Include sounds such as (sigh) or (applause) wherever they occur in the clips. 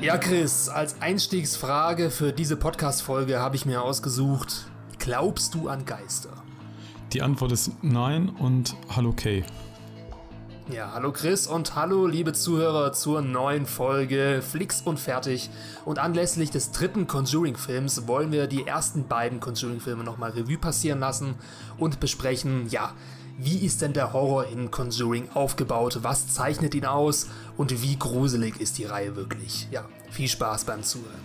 Ja, Chris, als Einstiegsfrage für diese Podcast-Folge habe ich mir ausgesucht: Glaubst du an Geister? Die Antwort ist nein und hallo Kay. Ja, hallo Chris und hallo liebe Zuhörer zur neuen Folge Flix und Fertig. Und anlässlich des dritten Conjuring-Films wollen wir die ersten beiden Conjuring-Filme nochmal Revue passieren lassen und besprechen, ja, wie ist denn der Horror in Conjuring aufgebaut? Was zeichnet ihn aus? Und wie gruselig ist die Reihe wirklich? Ja, viel Spaß beim Zuhören.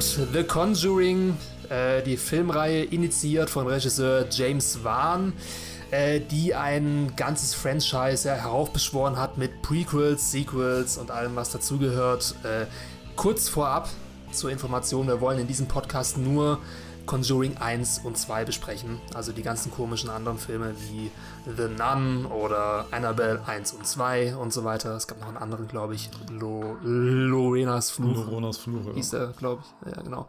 Gut, The Conjuring, äh, die Filmreihe initiiert von Regisseur James Wan, äh, die ein ganzes Franchise ja, heraufbeschworen hat mit Prequels, Sequels und allem, was dazugehört. Äh, kurz vorab zur Information, wir wollen in diesem Podcast nur Conjuring 1 und 2 besprechen. Also die ganzen komischen anderen Filme wie The Nun oder Annabelle 1 und 2 und so weiter. Es gab noch einen anderen, glaube ich. Lo Lorenas Fluch. Lorenas Fluch, ja. Hieß der, glaube ich. Ja, genau.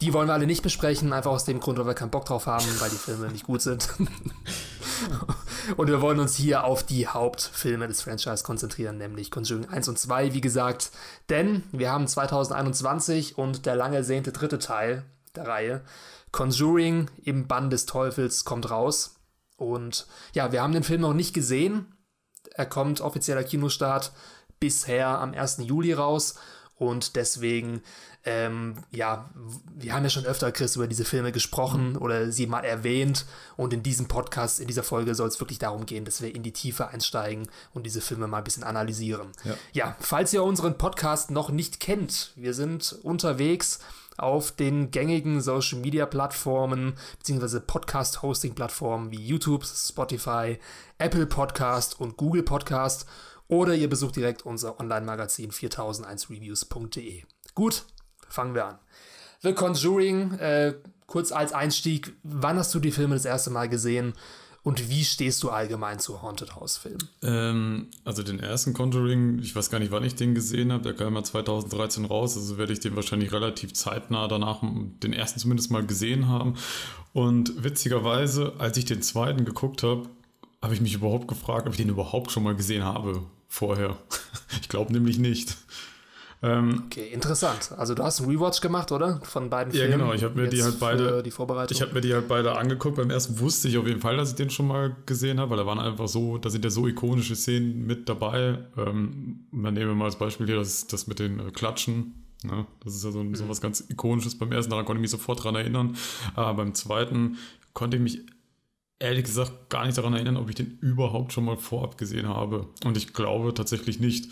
Die wollen wir alle nicht besprechen, einfach aus dem Grund, weil wir keinen Bock drauf haben, weil die Filme nicht gut sind. (laughs) und wir wollen uns hier auf die Hauptfilme des Franchise konzentrieren, nämlich Conjuring 1 und 2, wie gesagt. Denn wir haben 2021 und der lange ersehnte dritte Teil der Reihe Conjuring im Bann des Teufels kommt raus. Und ja, wir haben den Film noch nicht gesehen. Er kommt offizieller Kinostart bisher am 1. Juli raus. Und deswegen, ähm, ja, wir haben ja schon öfter, Chris, über diese Filme gesprochen oder sie mal erwähnt. Und in diesem Podcast, in dieser Folge soll es wirklich darum gehen, dass wir in die Tiefe einsteigen und diese Filme mal ein bisschen analysieren. Ja. ja falls ihr unseren Podcast noch nicht kennt, wir sind unterwegs auf den gängigen Social Media Plattformen bzw. Podcast Hosting Plattformen wie YouTube, Spotify, Apple Podcast und Google Podcast oder ihr besucht direkt unser Online-Magazin 4001reviews.de. Gut, fangen wir an. The Conjuring, äh, kurz als Einstieg, wann hast du die Filme das erste Mal gesehen und wie stehst du allgemein zu Haunted House Filmen? Ähm, also den ersten Conjuring, ich weiß gar nicht, wann ich den gesehen habe, der kam ja 2013 raus, also werde ich den wahrscheinlich relativ zeitnah danach den ersten zumindest mal gesehen haben. Und witzigerweise, als ich den zweiten geguckt habe, habe ich mich überhaupt gefragt, ob ich den überhaupt schon mal gesehen habe vorher. (laughs) ich glaube nämlich nicht. Ähm, okay, interessant. Also du hast einen Rewatch gemacht, oder? Von beiden Filmen. Ja, genau. Ich habe mir die halt beide. Die Vorbereitung. Ich habe mir die halt beide angeguckt. Beim ersten wusste ich auf jeden Fall, dass ich den schon mal gesehen habe, weil da waren einfach so, da sind ja so ikonische Szenen mit dabei. Ähm, man nehme mal als Beispiel hier das, das mit den äh, Klatschen. Ne? Das ist ja so, so was ganz Ikonisches beim ersten, daran konnte ich mich sofort dran erinnern. Aber beim zweiten konnte ich mich ehrlich gesagt gar nicht daran erinnern, ob ich den überhaupt schon mal vorab gesehen habe. Und ich glaube tatsächlich nicht.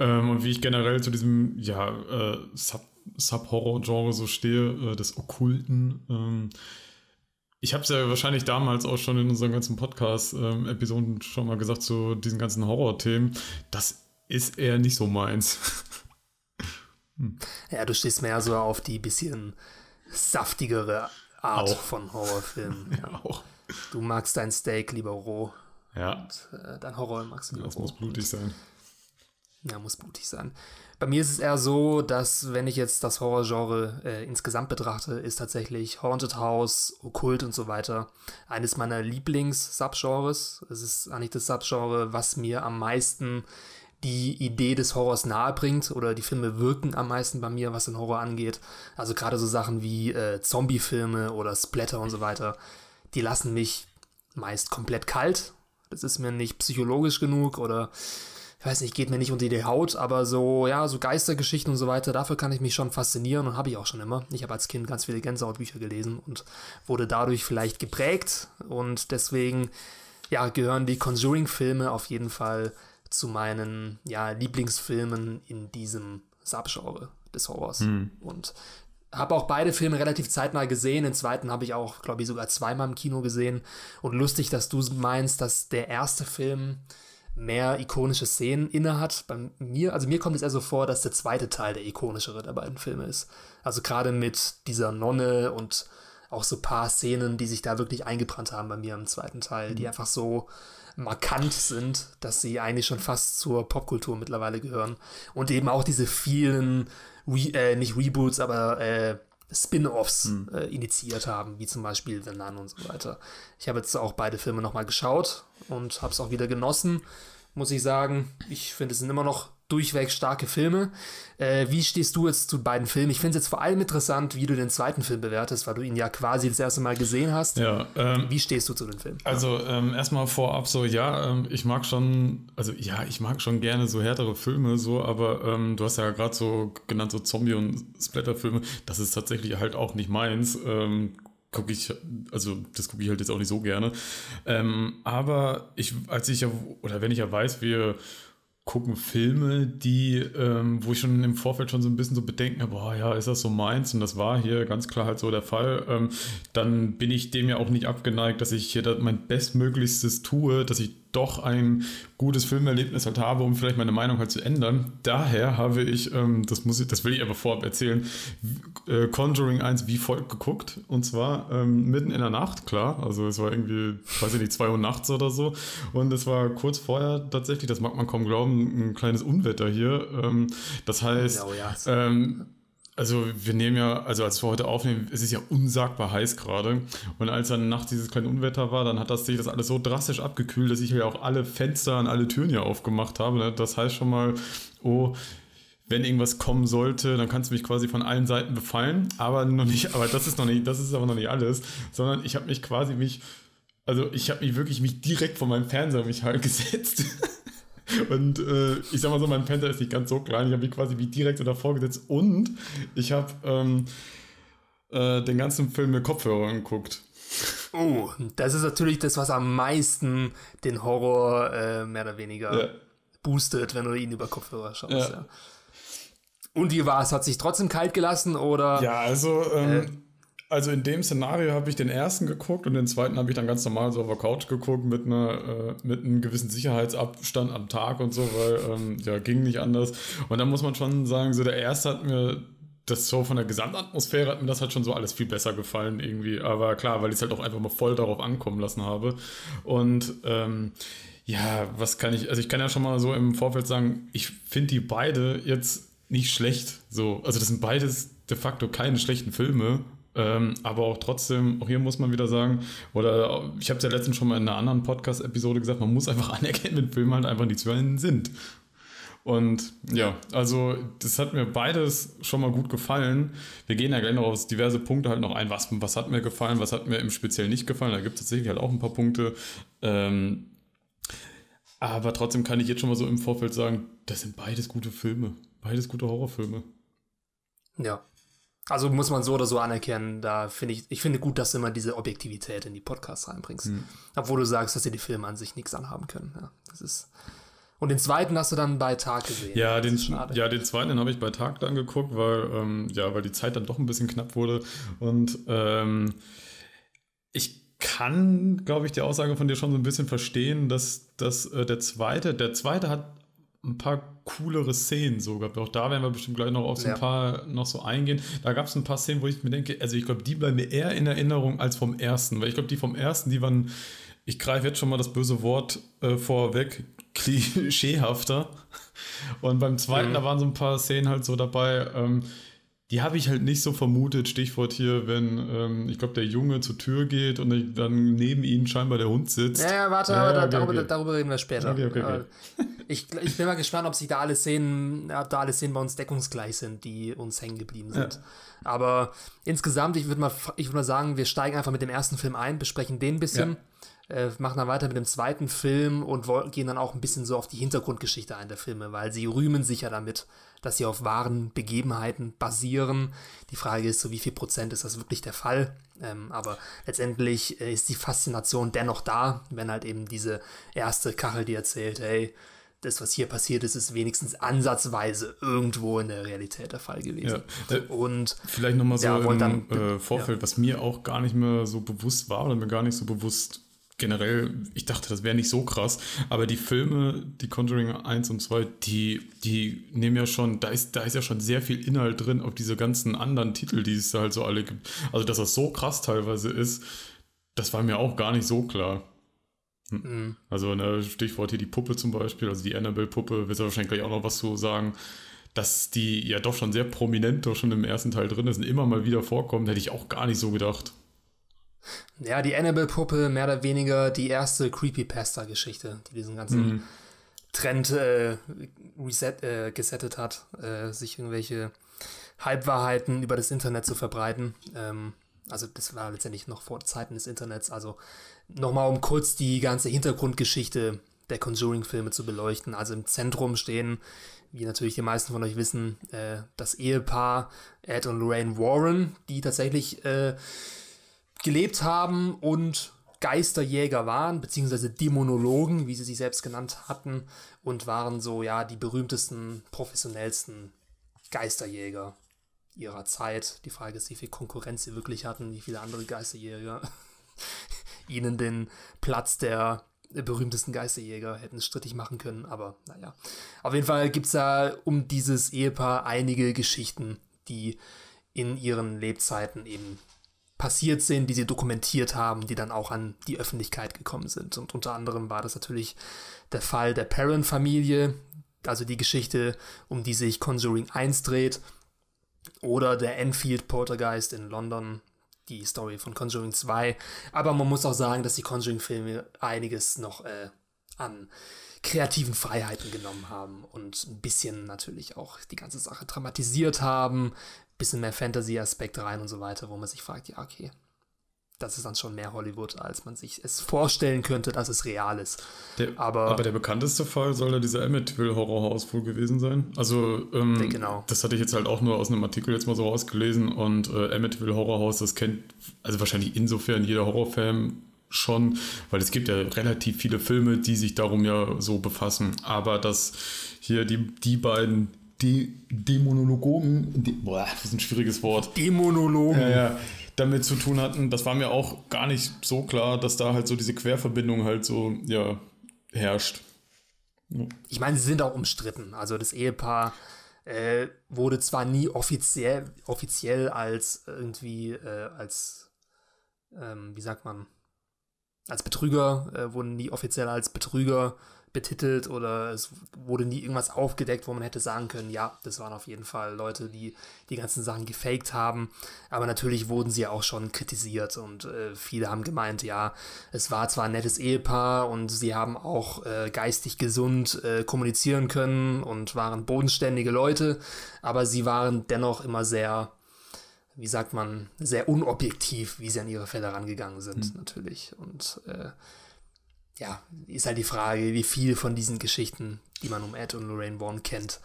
Ähm, und wie ich generell zu diesem ja, äh, Sub, Sub-Horror-Genre so stehe, äh, des Okkulten. Ähm, ich habe es ja wahrscheinlich damals auch schon in unseren ganzen Podcast-Episoden ähm, schon mal gesagt zu diesen ganzen Horror-Themen. Das ist eher nicht so meins. (laughs) hm. Ja, du stehst mehr so auf die bisschen saftigere Art auch. von Horrorfilmen. (laughs) Ja. ja, auch. Du magst dein Steak lieber roh. Ja. Und äh, dein Horror magst du lieber Das roh. muss blutig sein. Ja, muss blutig sein. Bei mir ist es eher so, dass wenn ich jetzt das Horrorgenre äh, insgesamt betrachte, ist tatsächlich Haunted House, Okkult und so weiter eines meiner Lieblings-Subgenres. Es ist eigentlich das Subgenre, was mir am meisten die Idee des Horrors nahe bringt oder die Filme wirken am meisten bei mir, was den Horror angeht. Also gerade so Sachen wie äh, Zombie-Filme oder Splatter und so weiter, die lassen mich meist komplett kalt. Das ist mir nicht psychologisch genug oder weiß nicht, geht mir nicht unter die Haut, aber so, ja, so Geistergeschichten und so weiter, dafür kann ich mich schon faszinieren und habe ich auch schon immer. Ich habe als Kind ganz viele Gänsehautbücher gelesen und wurde dadurch vielleicht geprägt und deswegen, ja, gehören die Conjuring-Filme auf jeden Fall zu meinen, ja, Lieblingsfilmen in diesem Subgenre des Horrors. Hm. Und habe auch beide Filme relativ zeitnah gesehen. Den zweiten habe ich auch, glaube ich, sogar zweimal im Kino gesehen. Und lustig, dass du meinst, dass der erste Film mehr ikonische Szenen innehat. Bei mir, also mir kommt es eher so vor, dass der zweite Teil der ikonischere der beiden Filme ist. Also gerade mit dieser Nonne und auch so ein paar Szenen, die sich da wirklich eingebrannt haben bei mir im zweiten Teil, die mhm. einfach so markant sind, dass sie eigentlich schon fast zur Popkultur mittlerweile gehören. Und eben auch diese vielen, Re äh, nicht Reboots, aber äh, Spin-offs hm. äh, initiiert haben, wie zum Beispiel The Nun und so weiter. Ich habe jetzt auch beide Filme nochmal geschaut und habe es auch wieder genossen, muss ich sagen. Ich finde, es sind immer noch durchweg starke Filme. Äh, wie stehst du jetzt zu beiden Filmen? Ich finde es jetzt vor allem interessant, wie du den zweiten Film bewertest, weil du ihn ja quasi das erste Mal gesehen hast. Ja, ähm, wie stehst du zu dem Film? Also ähm, erstmal vorab so, ja, ähm, ich mag schon, also ja, ich mag schon gerne so härtere Filme, so, aber ähm, du hast ja gerade so genannt, so Zombie- und Splatter-Filme, das ist tatsächlich halt auch nicht meins ähm, gucke ich, also das gucke ich halt jetzt auch nicht so gerne. Ähm, aber ich, als ich ja, oder wenn ich ja weiß, wir gucken Filme, die, ähm, wo ich schon im Vorfeld schon so ein bisschen so bedenken habe, boah, ja, ist das so meins? Und das war hier ganz klar halt so der Fall. Ähm, dann bin ich dem ja auch nicht abgeneigt, dass ich hier mein Bestmöglichstes tue, dass ich doch ein gutes Filmerlebnis halt habe, um vielleicht meine Meinung halt zu ändern. Daher habe ich, ähm, das muss ich, das will ich aber vorab erzählen, äh, Conjuring 1 wie folgt geguckt. Und zwar ähm, mitten in der Nacht, klar. Also es war irgendwie, weiß ich nicht, 2 Uhr nachts oder so. Und es war kurz vorher tatsächlich, das mag man kaum glauben, ein kleines Unwetter hier. Ähm, das heißt, oh ja, ähm, also wir nehmen ja, also als wir heute aufnehmen, es ist ja unsagbar heiß gerade. Und als dann nachts dieses kleine Unwetter war, dann hat das sich das alles so drastisch abgekühlt, dass ich ja auch alle Fenster und alle Türen ja aufgemacht habe. Ne? Das heißt schon mal, oh, wenn irgendwas kommen sollte, dann kannst du mich quasi von allen Seiten befallen. Aber noch nicht, aber das ist noch nicht, das ist aber noch nicht alles, sondern ich habe mich quasi mich, also ich habe mich wirklich mich direkt von meinem Fernseher mich halt (laughs) gesetzt. Und äh, ich sag mal so, mein Panther ist nicht ganz so klein. Ich habe mich quasi wie direkt davor gesetzt und ich habe ähm, äh, den ganzen Film mit Kopfhörern geguckt. Oh, das ist natürlich das, was am meisten den Horror äh, mehr oder weniger ja. boostet, wenn du ihn über Kopfhörer schaust. Ja. Ja. Und wie war es? Hat sich trotzdem kalt gelassen oder? Ja, also ähm, äh, also in dem Szenario habe ich den ersten geguckt und den zweiten habe ich dann ganz normal so auf der Couch geguckt mit einer äh, mit einem gewissen Sicherheitsabstand am Tag und so, weil ähm, ja ging nicht anders. Und da muss man schon sagen, so der erste hat mir das so von der Gesamtatmosphäre hat mir das halt schon so alles viel besser gefallen irgendwie. Aber klar, weil ich es halt auch einfach mal voll darauf ankommen lassen habe. Und ähm, ja, was kann ich, also ich kann ja schon mal so im Vorfeld sagen, ich finde die beide jetzt nicht schlecht. So, also das sind beides de facto keine schlechten Filme. Ähm, aber auch trotzdem, auch hier muss man wieder sagen, oder ich habe es ja letztens schon mal in einer anderen Podcast-Episode gesagt, man muss einfach (laughs) anerkennen, wenn Filme halt einfach nichts für einen sind. Und ja, also das hat mir beides schon mal gut gefallen. Wir gehen ja gleich noch auf diverse Punkte halt noch ein, was, was hat mir gefallen, was hat mir im Speziellen nicht gefallen. Da gibt es tatsächlich halt auch ein paar Punkte. Ähm, aber trotzdem kann ich jetzt schon mal so im Vorfeld sagen, das sind beides gute Filme. Beides gute Horrorfilme. Ja, also muss man so oder so anerkennen, da finde ich, ich finde gut, dass du immer diese Objektivität in die Podcasts reinbringst. Mhm. Obwohl du sagst, dass dir die Filme an sich nichts anhaben können. Ja, das ist. Und den zweiten hast du dann bei Tag gesehen. Ja, den, ja, den zweiten habe ich bei Tag dann geguckt, weil, ähm, ja, weil die Zeit dann doch ein bisschen knapp wurde. Und ähm, ich kann, glaube ich, die Aussage von dir schon so ein bisschen verstehen, dass, dass äh, der zweite, der zweite hat ein paar coolere Szenen sogar. Auch da werden wir bestimmt gleich noch auf so ein ja. paar noch so eingehen. Da gab es ein paar Szenen, wo ich mir denke, also ich glaube, die bleiben mir eher in Erinnerung als vom ersten, weil ich glaube, die vom ersten, die waren, ich greife jetzt schon mal das böse Wort äh, vorweg, (laughs) klischeehafter. Und beim zweiten, mhm. da waren so ein paar Szenen halt so dabei, ähm, die habe ich halt nicht so vermutet. Stichwort hier, wenn, ähm, ich glaube, der Junge zur Tür geht und dann neben ihm scheinbar der Hund sitzt. Ja, ja warte, ja, ja, okay, darüber, okay. darüber, reden wir später. Okay, okay, okay. Ich, ich bin mal gespannt, ob sich da alle Szenen, ob da alle Szenen bei uns deckungsgleich sind, die uns hängen geblieben sind. Aber insgesamt, ich würde mal, würd mal sagen, wir steigen einfach mit dem ersten Film ein, besprechen den ein bisschen. Äh, machen dann weiter mit dem zweiten Film und gehen dann auch ein bisschen so auf die Hintergrundgeschichte ein der Filme, weil sie rühmen sich ja damit, dass sie auf wahren Begebenheiten basieren. Die Frage ist so, wie viel Prozent ist das wirklich der Fall? Ähm, aber letztendlich äh, ist die Faszination dennoch da, wenn halt eben diese erste Kachel, die erzählt, hey, das, was hier passiert ist, ist wenigstens ansatzweise irgendwo in der Realität der Fall gewesen. Ja. Äh, und vielleicht nochmal so ja, im dann, äh, Vorfeld, ja. was mir auch gar nicht mehr so bewusst war oder mir gar nicht so bewusst generell, ich dachte, das wäre nicht so krass, aber die Filme, die Conjuring 1 und 2, die, die nehmen ja schon, da ist, da ist ja schon sehr viel Inhalt drin auf diese ganzen anderen Titel, die es da halt so alle gibt. Also, dass das so krass teilweise ist, das war mir auch gar nicht so klar. Hm. Mhm. Also, ne, Stichwort hier die Puppe zum Beispiel, also die Annabelle-Puppe, wird ja wahrscheinlich gleich auch noch was zu sagen dass die ja doch schon sehr prominent doch schon im ersten Teil drin ist und immer mal wieder vorkommt, hätte ich auch gar nicht so gedacht. Ja, die Annabelle-Puppe, mehr oder weniger die erste Creepypasta-Geschichte, die diesen ganzen mhm. Trend äh, reset, äh, gesettet hat, äh, sich irgendwelche Halbwahrheiten über das Internet zu verbreiten. Ähm, also das war letztendlich noch vor Zeiten des Internets. Also nochmal, um kurz die ganze Hintergrundgeschichte der Conjuring-Filme zu beleuchten. Also im Zentrum stehen, wie natürlich die meisten von euch wissen, äh, das Ehepaar Ed und Lorraine Warren, die tatsächlich äh, gelebt haben und Geisterjäger waren, beziehungsweise Dämonologen, wie sie sich selbst genannt hatten, und waren so, ja, die berühmtesten, professionellsten Geisterjäger ihrer Zeit. Die Frage ist, wie viel Konkurrenz sie wirklich hatten, wie viele andere Geisterjäger (laughs) ihnen den Platz der berühmtesten Geisterjäger hätten strittig machen können, aber naja. Auf jeden Fall gibt es da um dieses Ehepaar einige Geschichten, die in ihren Lebzeiten eben passiert sind, die sie dokumentiert haben, die dann auch an die Öffentlichkeit gekommen sind. Und unter anderem war das natürlich der Fall der Perrin-Familie, also die Geschichte, um die sich Conjuring 1 dreht, oder der Enfield Poltergeist in London, die Story von Conjuring 2. Aber man muss auch sagen, dass die Conjuring-Filme einiges noch äh, an kreativen Freiheiten genommen haben und ein bisschen natürlich auch die ganze Sache dramatisiert haben, bisschen mehr Fantasy-Aspekt rein und so weiter, wo man sich fragt, ja, okay, das ist dann schon mehr Hollywood, als man sich es vorstellen könnte, dass es real ist. Der, aber, aber, der bekannteste Fall soll ja dieser Amityville Horrorhaus wohl gewesen sein. Also, ähm, genau. das hatte ich jetzt halt auch nur aus einem Artikel jetzt mal so rausgelesen und äh, Amityville Horrorhaus, das kennt also wahrscheinlich insofern jeder Horrorfan schon, weil es gibt ja relativ viele Filme, die sich darum ja so befassen. Aber dass hier die, die beiden die Dämonologen, die, boah, das ist ein schwieriges Wort. Dämonologen. Ja, ja, damit zu tun hatten, das war mir auch gar nicht so klar, dass da halt so diese Querverbindung halt so, ja, herrscht. Ja. Ich meine, sie sind auch umstritten. Also das Ehepaar äh, wurde zwar nie offiziell, offiziell als irgendwie, äh, als, ähm, wie sagt man, als Betrüger, äh, wurden nie offiziell als Betrüger betitelt oder es wurde nie irgendwas aufgedeckt, wo man hätte sagen können, ja, das waren auf jeden Fall Leute, die die ganzen Sachen gefaked haben. Aber natürlich wurden sie auch schon kritisiert und äh, viele haben gemeint, ja, es war zwar ein nettes Ehepaar und sie haben auch äh, geistig gesund äh, kommunizieren können und waren bodenständige Leute, aber sie waren dennoch immer sehr wie sagt man, sehr unobjektiv, wie sie an ihre Fälle rangegangen sind, mhm. natürlich. Und äh, ja, ist halt die Frage, wie viel von diesen Geschichten, die man um Ed und Lorraine Vaughn kennt,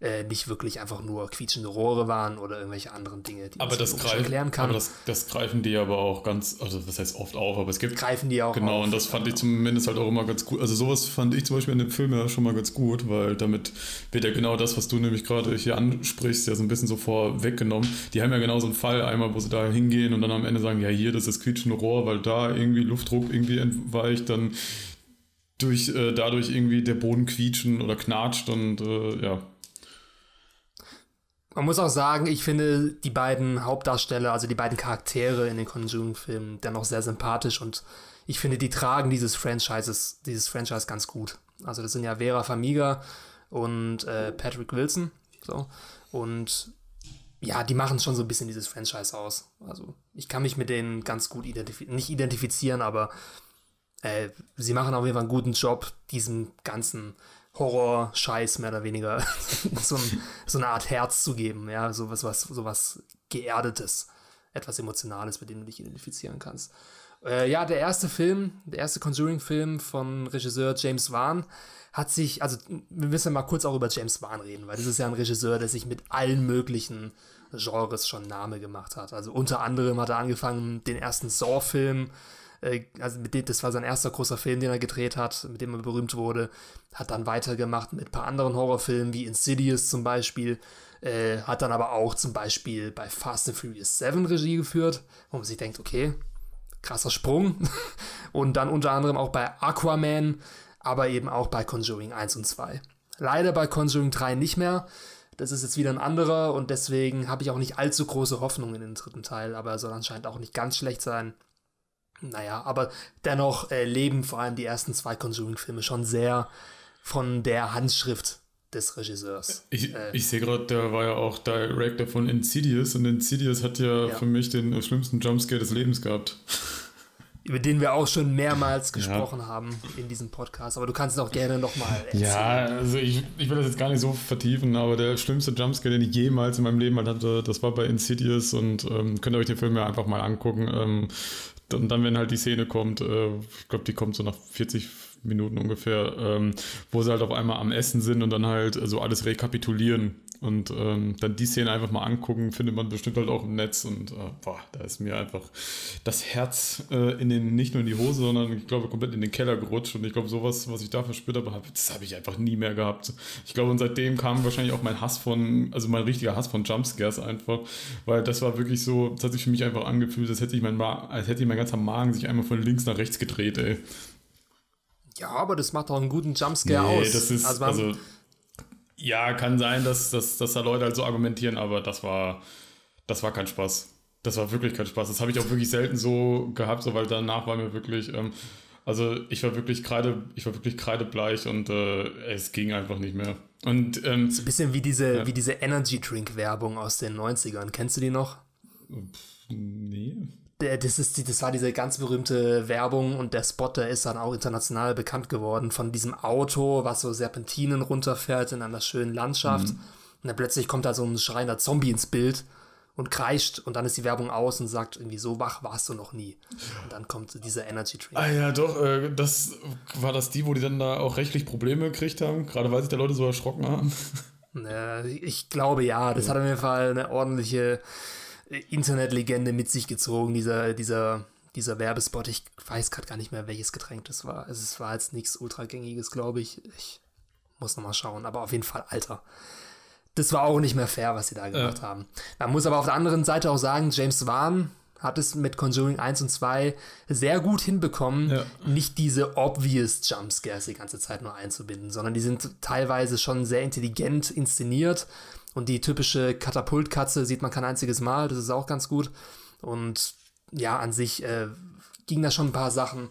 äh, nicht wirklich einfach nur quietschende Rohre waren oder irgendwelche anderen Dinge, die aber man das greifen, erklären kann. Aber das, das, greifen die aber auch ganz, also was heißt oft auf, aber es gibt. Greifen die auch Genau, auf, und das fand ich zumindest halt auch immer ganz gut. Also sowas fand ich zum Beispiel in dem Film ja schon mal ganz gut, weil damit wird ja genau das, was du nämlich gerade hier ansprichst, ja so ein bisschen so vorweggenommen. Die haben ja genau so einen Fall einmal, wo sie da hingehen und dann am Ende sagen, ja hier, das ist quietschende Rohr, weil da irgendwie Luftdruck irgendwie entweicht, dann durch, äh, dadurch irgendwie der Boden quietschen oder knatscht und äh, ja, man muss auch sagen, ich finde die beiden Hauptdarsteller, also die beiden Charaktere in den Conjuring-Filmen, dennoch sehr sympathisch und ich finde, die tragen dieses Franchises, dieses Franchise ganz gut. Also das sind ja Vera Famiga und äh, Patrick Wilson. So. Und ja, die machen schon so ein bisschen dieses Franchise aus. Also ich kann mich mit denen ganz gut identifizieren, nicht identifizieren, aber äh, sie machen auf jeden Fall einen guten Job, diesem ganzen Horror-Scheiß mehr oder weniger (laughs) so, ein, so, eine Art Herz zu geben, ja, sowas, was, sowas Geerdetes, etwas Emotionales, mit dem du dich identifizieren kannst. Äh, ja, der erste Film, der erste Conjuring-Film von Regisseur James Wan hat sich, also wir müssen mal kurz auch über James Wan reden, weil das ist ja ein Regisseur, der sich mit allen möglichen Genres schon Name gemacht hat. Also unter anderem hat er angefangen, den ersten Saw-Film äh, also mit dem, das war sein erster großer Film, den er gedreht hat, mit dem er berühmt wurde, hat dann weitergemacht mit ein paar anderen Horrorfilmen, wie Insidious zum Beispiel, äh, hat dann aber auch zum Beispiel bei Fast and Furious 7 Regie geführt, wo man sich denkt, okay, krasser Sprung. (laughs) und dann unter anderem auch bei Aquaman, aber eben auch bei Conjuring 1 und 2. Leider bei Conjuring 3 nicht mehr. Das ist jetzt wieder ein anderer und deswegen habe ich auch nicht allzu große Hoffnung in den dritten Teil, aber er soll anscheinend auch nicht ganz schlecht sein. Naja, aber dennoch äh, leben vor allem die ersten zwei Conjuring-Filme schon sehr von der Handschrift des Regisseurs. Ich, äh, ich sehe gerade, der war ja auch Director von Insidious und Insidious hat ja, ja. für mich den schlimmsten Jumpscare des Lebens gehabt. Über den wir auch schon mehrmals gesprochen ja. haben in diesem Podcast. Aber du kannst es auch gerne nochmal erzählen. Ja, also ich, ich will das jetzt gar nicht so vertiefen, aber der schlimmste Jumpscare, den ich jemals in meinem Leben hatte, das war bei Insidious und ähm, könnt ihr euch den Film ja einfach mal angucken. Ähm, und dann, wenn halt die Szene kommt, äh, ich glaube, die kommt so nach 40 Minuten ungefähr, ähm, wo sie halt auf einmal am Essen sind und dann halt so alles rekapitulieren und ähm, dann die Szene einfach mal angucken, findet man bestimmt halt auch im Netz und äh, boah, da ist mir einfach das Herz äh, in den, nicht nur in die Hose, sondern ich glaube komplett in den Keller gerutscht und ich glaube sowas, was ich da verspürt habe, das habe ich einfach nie mehr gehabt. Ich glaube und seitdem kam wahrscheinlich auch mein Hass von, also mein richtiger Hass von Jumpscares einfach, weil das war wirklich so, das hat sich für mich einfach angefühlt, als hätte ich mein, als hätte ich mein ganzer Magen sich einmal von links nach rechts gedreht, ey. Ja, aber das macht doch einen guten Jumpscare nee, aus. Das ist, also, also ja, kann sein, dass, dass, dass da Leute halt so argumentieren, aber das war, das war kein Spaß. Das war wirklich kein Spaß. Das habe ich auch wirklich selten so gehabt, so, weil danach war mir wirklich, ähm, also ich war wirklich kreide, ich war wirklich kreidebleich und äh, es ging einfach nicht mehr. Und ähm, so ein bisschen wie diese, ja. wie diese Energy Drink Werbung aus den 90ern. Kennst du die noch? Nee das, ist, das war diese ganz berühmte Werbung und der Spot, der ist dann auch international bekannt geworden von diesem Auto, was so Serpentinen runterfährt in einer schönen Landschaft. Mhm. Und dann plötzlich kommt da so ein schreiender Zombie ins Bild und kreischt und dann ist die Werbung aus und sagt irgendwie so wach warst du noch nie. Und dann kommt dieser Energy Drink. Ah ja, doch, äh, das war das die, wo die dann da auch rechtlich Probleme gekriegt haben, gerade weil sich da Leute so erschrocken haben. (laughs) Äh, ich glaube ja, das ja. hat auf jeden Fall eine ordentliche Internetlegende mit sich gezogen, dieser, dieser, dieser Werbespot. Ich weiß gerade gar nicht mehr, welches Getränk das war. Also es war jetzt nichts ultragängiges, glaube ich. Ich muss nochmal schauen, aber auf jeden Fall Alter. Das war auch nicht mehr fair, was sie da gemacht ja. haben. Man muss aber auf der anderen Seite auch sagen, James Wan hat es mit Conjuring 1 und 2 sehr gut hinbekommen, ja. nicht diese obvious Jumpscares die ganze Zeit nur einzubinden, sondern die sind teilweise schon sehr intelligent inszeniert und die typische Katapultkatze sieht man kein einziges Mal, das ist auch ganz gut. Und ja, an sich äh, ging da schon ein paar Sachen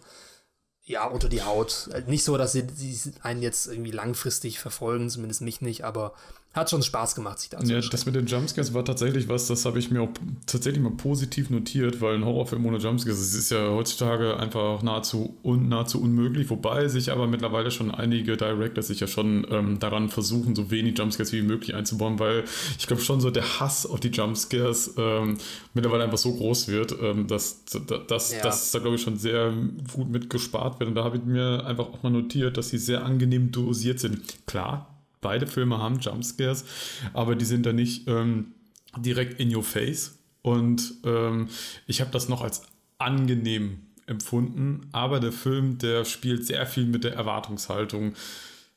ja, unter die Haut. Nicht so, dass sie, sie einen jetzt irgendwie langfristig verfolgen, zumindest mich nicht, aber hat schon Spaß gemacht, sich da Ja, das mit den Jumpscares war tatsächlich was, das habe ich mir auch tatsächlich mal positiv notiert, weil ein Horrorfilm ohne Jumpscares, ist ja heutzutage einfach nahezu, un, nahezu unmöglich, wobei sich aber mittlerweile schon einige Directors sich ja schon ähm, daran versuchen, so wenig Jumpscares wie möglich einzubauen, weil ich glaube schon so der Hass auf die Jumpscares ähm, mittlerweile einfach so groß wird, ähm, dass, dass, dass, ja. dass da glaube ich schon sehr gut mitgespart wird und da habe ich mir einfach auch mal notiert, dass sie sehr angenehm dosiert sind. Klar, beide Filme haben Jumpscares, aber die sind da nicht ähm, direkt in your face. Und ähm, ich habe das noch als angenehm empfunden, aber der Film, der spielt sehr viel mit der Erwartungshaltung.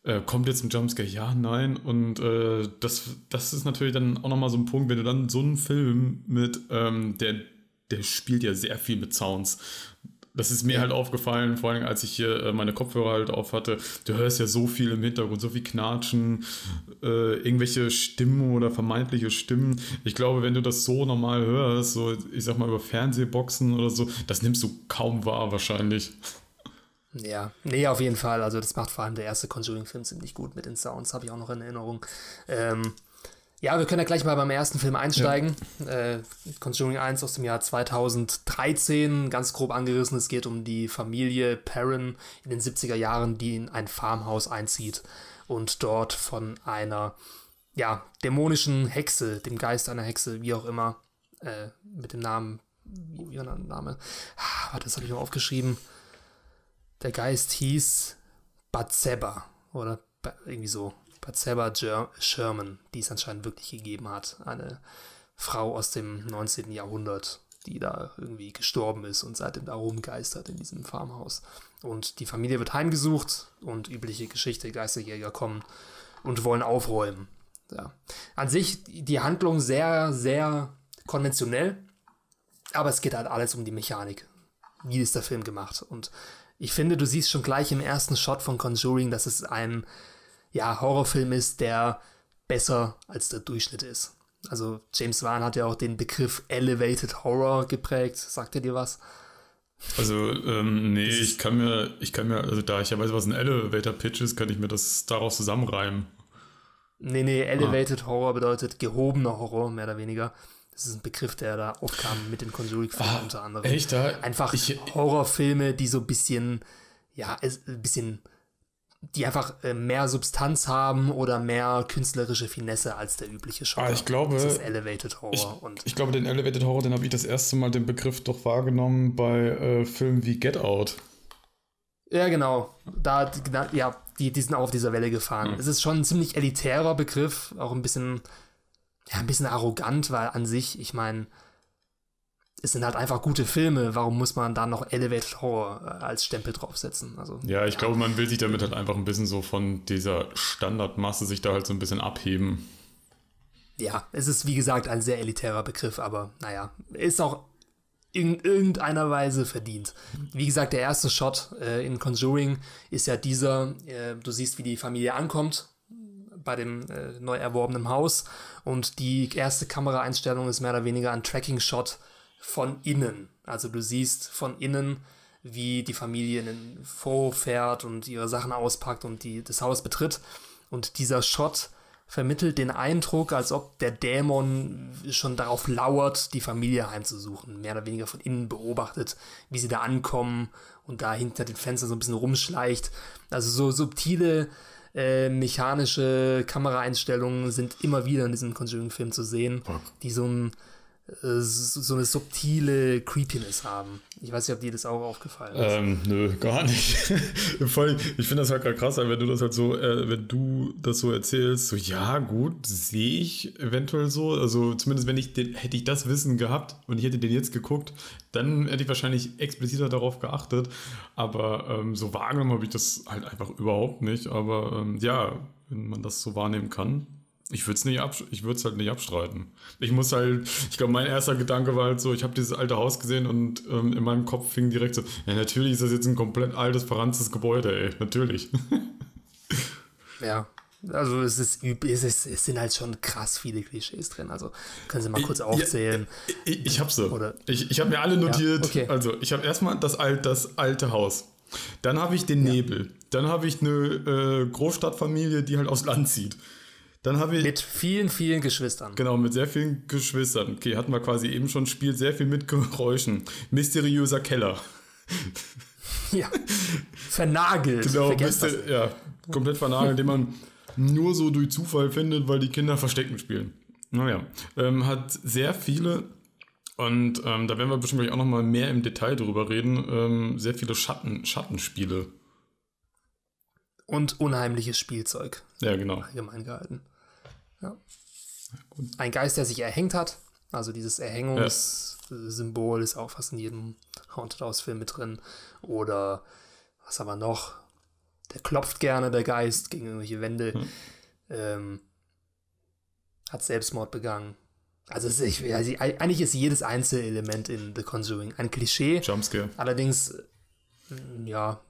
Äh, kommt jetzt ein Jumpscare? Ja, nein. Und äh, das, das ist natürlich dann auch nochmal so ein Punkt, wenn du dann so einen Film mit, ähm, der, der spielt ja sehr viel mit Sounds das ist mir halt aufgefallen, vor allem als ich hier äh, meine Kopfhörer halt auf hatte. Du hörst ja so viel im Hintergrund, so viel Knatschen, äh, irgendwelche Stimmen oder vermeintliche Stimmen. Ich glaube, wenn du das so normal hörst, so ich sag mal über Fernsehboxen oder so, das nimmst du kaum wahr wahrscheinlich. Ja, nee, auf jeden Fall. Also das macht vor allem der erste Conjuring-Film ziemlich gut mit den Sounds, habe ich auch noch in Erinnerung. Ähm, ja, wir können ja gleich mal beim ersten Film einsteigen. Ja. Äh, Conjuring 1 aus dem Jahr 2013, ganz grob angerissen. Es geht um die Familie Perrin in den 70er Jahren, die in ein Farmhaus einzieht und dort von einer, ja, dämonischen Hexe, dem Geist einer Hexe, wie auch immer, äh, mit dem Namen, wie war der Name? Ah, warte, das habe ich noch aufgeschrieben. Der Geist hieß Batseba oder irgendwie so. Batseba Sherman, die es anscheinend wirklich gegeben hat. Eine Frau aus dem 19. Jahrhundert, die da irgendwie gestorben ist und seitdem da rumgeistert in diesem Farmhaus. Und die Familie wird heimgesucht und übliche Geschichte, Geisterjäger kommen und wollen aufräumen. Ja. An sich die Handlung sehr, sehr konventionell, aber es geht halt alles um die Mechanik. wie ist der Film gemacht. Und ich finde, du siehst schon gleich im ersten Shot von Conjuring, dass es ein ja, Horrorfilm ist, der besser als der Durchschnitt ist. Also James Wan hat ja auch den Begriff Elevated Horror geprägt. Sagt er dir was? Also, ähm, nee, ich kann mir, ich kann mir, also da ich ja weiß, was ein Elevator Pitch ist, kann ich mir das daraus zusammenreimen. Nee, nee, Elevated ah. Horror bedeutet gehobener Horror, mehr oder weniger. Das ist ein Begriff, der da aufkam mit den Conjuring-Filmen ah, unter anderem. Echt? Da? Einfach ich, Horrorfilme, die so ein bisschen, ja, ein bisschen die einfach äh, mehr Substanz haben oder mehr künstlerische Finesse als der übliche Genre. Ah, ich glaube, das ist Elevated Horror. Ich, und ich glaube, den Elevated Horror, den habe ich das erste Mal den Begriff doch wahrgenommen bei äh, Filmen wie Get Out. Ja, genau. Da, ja, die, die sind auch auf dieser Welle gefahren. Mhm. Es ist schon ein ziemlich elitärer Begriff, auch ein bisschen, ja, ein bisschen arrogant, weil an sich, ich meine, es sind halt einfach gute Filme. Warum muss man da noch Elevated Horror äh, als Stempel draufsetzen? Also, ja, ich ja. glaube, man will sich damit halt einfach ein bisschen so von dieser Standardmasse sich da halt so ein bisschen abheben. Ja, es ist wie gesagt ein sehr elitärer Begriff, aber naja, ist auch in irgendeiner Weise verdient. Wie gesagt, der erste Shot äh, in Conjuring ist ja dieser, äh, du siehst, wie die Familie ankommt bei dem äh, neu erworbenen Haus und die erste Kameraeinstellung ist mehr oder weniger ein Tracking-Shot von innen. Also du siehst von innen, wie die Familie in den Vorhof fährt und ihre Sachen auspackt und die, das Haus betritt. Und dieser Shot vermittelt den Eindruck, als ob der Dämon schon darauf lauert, die Familie heimzusuchen. Mehr oder weniger von innen beobachtet, wie sie da ankommen und da hinter den Fenstern so ein bisschen rumschleicht. Also so subtile äh, mechanische Kameraeinstellungen sind immer wieder in diesem Conjuring-Film zu sehen, die so ein so eine subtile Creepiness haben. Ich weiß nicht, ob dir das auch aufgefallen ist. Ähm, nö, gar nicht. (laughs) Voll, ich finde das halt gerade krass, wenn du das halt so, äh, wenn du das so erzählst, so ja, gut, sehe ich eventuell so. Also zumindest wenn ich den, hätte ich das Wissen gehabt und ich hätte den jetzt geguckt, dann hätte ich wahrscheinlich expliziter darauf geachtet. Aber ähm, so wahrgenommen habe ich das halt einfach überhaupt nicht. Aber ähm, ja, wenn man das so wahrnehmen kann, ich würde es nicht ich würde es halt nicht abstreiten. Ich muss halt, ich glaube, mein erster Gedanke war halt so, ich habe dieses alte Haus gesehen und ähm, in meinem Kopf fing direkt so, ja, natürlich ist das jetzt ein komplett altes, verranztes Gebäude, ey, natürlich. (laughs) ja, also es ist, es ist, es sind halt schon krass viele Klischees drin. Also können Sie mal kurz aufzählen. Ich, ich, ich habe sie. Oder, ich ich habe mir alle notiert. Ja, okay. Also ich habe erstmal das, alt, das alte Haus. Dann habe ich den ja. Nebel. Dann habe ich eine äh, Großstadtfamilie, die halt aufs Land zieht. Dann habe ich. Mit vielen, vielen Geschwistern. Genau, mit sehr vielen Geschwistern. Okay, hatten wir quasi eben schon, spielt sehr viel mit Geräuschen. Mysteriöser Keller. (laughs) Ja. Vernagelt. Genau, Mister ja, komplett vernagelt, den man nur so durch Zufall findet, weil die Kinder Verstecken spielen. Naja, ähm, hat sehr viele und ähm, da werden wir bestimmt auch noch mal mehr im Detail drüber reden. Ähm, sehr viele Schatten, Schattenspiele. Und unheimliches Spielzeug. Ja, genau. Allgemein gehalten. Ja. Ein Geist, der sich erhängt hat. Also dieses Erhängungssymbol ja. ist auch fast in jedem Haunted House-Film mit drin. Oder was haben wir noch? Der klopft gerne, der Geist, gegen irgendwelche Wände. Hm. Ähm, hat Selbstmord begangen. Also, ist, ich, also, eigentlich ist jedes einzelne Element in The Conjuring ein Klischee. Jumpscare. Allerdings, ja,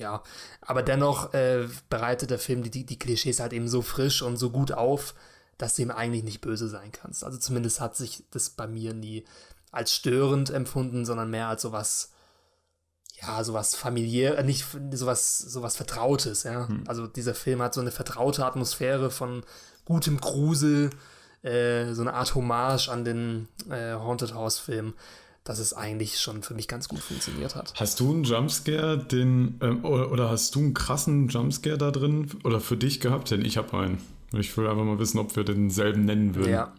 ja. Aber dennoch äh, bereitet der Film die, die Klischees halt eben so frisch und so gut auf, dass du ihm eigentlich nicht böse sein kannst. Also zumindest hat sich das bei mir nie als störend empfunden, sondern mehr als sowas, ja, sowas familiär, äh, nicht sowas, sowas Vertrautes, ja. Hm. Also dieser Film hat so eine vertraute Atmosphäre von gutem Grusel, äh, so eine Art Hommage an den äh, Haunted House Film dass es eigentlich schon für mich ganz gut funktioniert hat. Hast du einen Jumpscare, den, ähm, oder, oder, hast du einen krassen Jumpscare da drin oder für dich gehabt? Denn ich habe einen. Ich will einfach mal wissen, ob wir denselben nennen würden. Ja.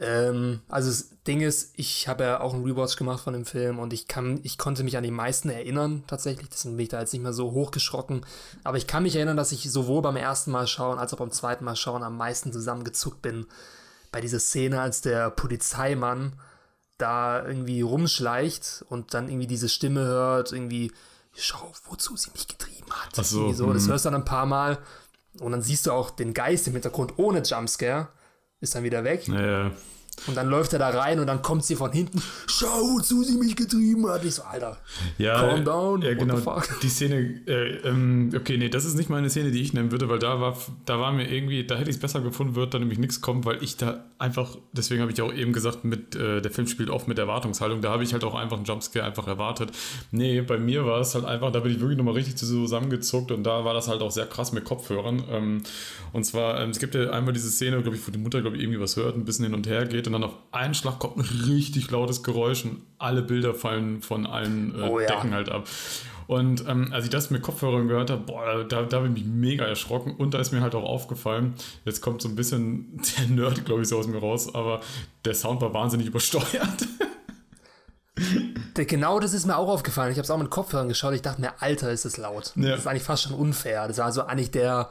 Ähm, also das Ding ist, ich habe ja auch einen Rewatch gemacht von dem Film und ich kann, ich konnte mich an die meisten erinnern tatsächlich, deswegen bin ich da jetzt nicht mehr so hochgeschrocken. Aber ich kann mich erinnern, dass ich sowohl beim ersten Mal schauen als auch beim zweiten Mal schauen am meisten zusammengezuckt bin bei dieser Szene, als der Polizeimann da irgendwie rumschleicht und dann irgendwie diese Stimme hört, irgendwie, schau, wozu sie mich getrieben hat. Ach so, so das mhm. hörst du dann ein paar Mal und dann siehst du auch den Geist im Hintergrund ohne Jumpscare, ist dann wieder weg. Ja, Und dann läuft er da rein und dann kommt sie von hinten. Schau, wozu sie mich getrieben hat. Ich so, Alter, ja, calm down. Ja, genau. Die Szene, äh, ähm, okay, nee, das ist nicht meine Szene, die ich nennen würde, weil da war, da war mir irgendwie, da hätte ich es besser gefunden, wird da nämlich nichts kommen, weil ich da einfach, deswegen habe ich auch eben gesagt, mit, äh, der Film spielt oft mit Erwartungshaltung. Da habe ich halt auch einfach einen Jumpscare einfach erwartet. Nee, bei mir war es halt einfach, da bin ich wirklich nochmal richtig zusammengezuckt und da war das halt auch sehr krass mit Kopfhörern. Ähm, und zwar, ähm, es gibt ja einmal diese Szene, glaube ich, wo die Mutter, glaube ich, irgendwie was hört, ein bisschen hin und her geht und dann auf einen Schlag kommt ein richtig lautes Geräusch und alle Bilder fallen von allen äh, oh, ja. Decken halt ab. Und ähm, als ich das mit Kopfhörern gehört habe, boah, da, da habe ich mega erschrocken. Und da ist mir halt auch aufgefallen, jetzt kommt so ein bisschen (laughs) der Nerd, glaube ich, so aus mir raus, aber der Sound war wahnsinnig übersteuert. genau das ist mir auch aufgefallen. Ich habe es auch mit Kopfhörern geschaut. Ich dachte mir, Alter, ist es laut. Ja. Das ist eigentlich fast schon unfair. Das war so eigentlich der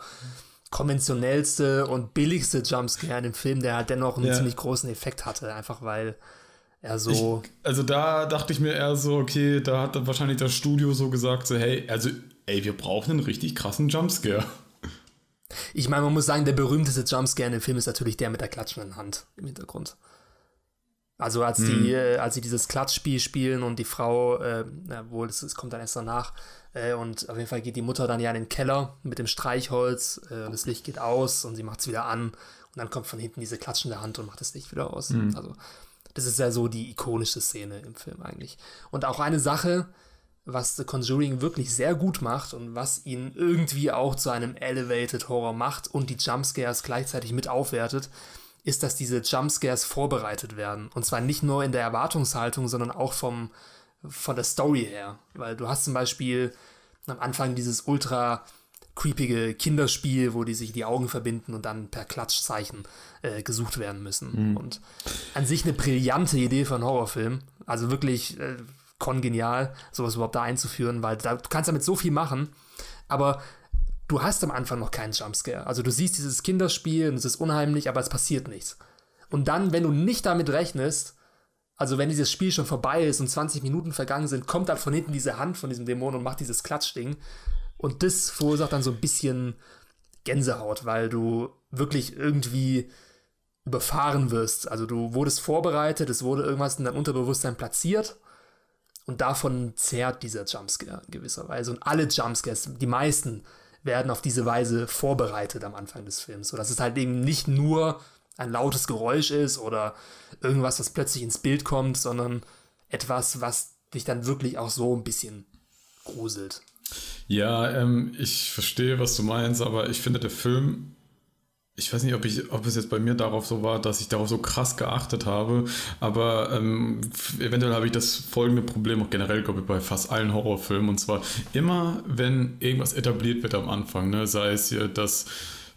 konventionellste und billigste Jumpscare in dem Film, der halt dennoch einen ja. ziemlich großen Effekt hatte, einfach weil er so. Ich, also da dachte ich mir eher so, okay, da hat wahrscheinlich das Studio so gesagt, so, hey, also, ey, wir brauchen einen richtig krassen Jumpscare. Ich meine, man muss sagen, der berühmteste Jumpscare in dem Film ist natürlich der mit der klatschenden Hand im Hintergrund. Also als die, hm. äh, als sie dieses Klatschspiel spielen und die Frau, äh, wohl, das, kommt dann erst danach, äh, und auf jeden Fall geht die Mutter dann ja in den Keller mit dem Streichholz äh, und das Licht geht aus und sie macht es wieder an und dann kommt von hinten diese klatschende Hand und macht das Licht wieder aus. Mhm. Also das ist ja so die ikonische Szene im Film eigentlich. Und auch eine Sache, was The Conjuring wirklich sehr gut macht und was ihn irgendwie auch zu einem Elevated Horror macht und die Jumpscares gleichzeitig mit aufwertet, ist, dass diese Jumpscares vorbereitet werden. Und zwar nicht nur in der Erwartungshaltung, sondern auch vom, von der Story her. Weil du hast zum Beispiel am Anfang dieses ultra creepige Kinderspiel, wo die sich die Augen verbinden und dann per Klatschzeichen äh, gesucht werden müssen. Mhm. Und an sich eine brillante Idee für einen Horrorfilm. Also wirklich äh, kongenial, sowas überhaupt da einzuführen, weil da, du kannst damit so viel machen, aber du hast am Anfang noch keinen Jumpscare. Also du siehst dieses Kinderspiel und es ist unheimlich, aber es passiert nichts. Und dann, wenn du nicht damit rechnest, also wenn dieses Spiel schon vorbei ist und 20 Minuten vergangen sind, kommt dann von hinten diese Hand von diesem Dämon und macht dieses Klatschding. Und das verursacht dann so ein bisschen Gänsehaut, weil du wirklich irgendwie überfahren wirst. Also du wurdest vorbereitet, es wurde irgendwas in deinem Unterbewusstsein platziert und davon zehrt dieser Jumpscare in gewisser Weise. Und alle Jumpscares, die meisten, werden auf diese Weise vorbereitet am Anfang des Films. Sodass es halt eben nicht nur ein lautes Geräusch ist oder irgendwas, was plötzlich ins Bild kommt, sondern etwas, was dich dann wirklich auch so ein bisschen gruselt. Ja, ähm, ich verstehe, was du meinst, aber ich finde, der Film ich weiß nicht, ob, ich, ob es jetzt bei mir darauf so war, dass ich darauf so krass geachtet habe, aber ähm, eventuell habe ich das folgende Problem auch generell, glaube ich, bei fast allen Horrorfilmen. Und zwar immer, wenn irgendwas etabliert wird am Anfang, ne, sei es hier das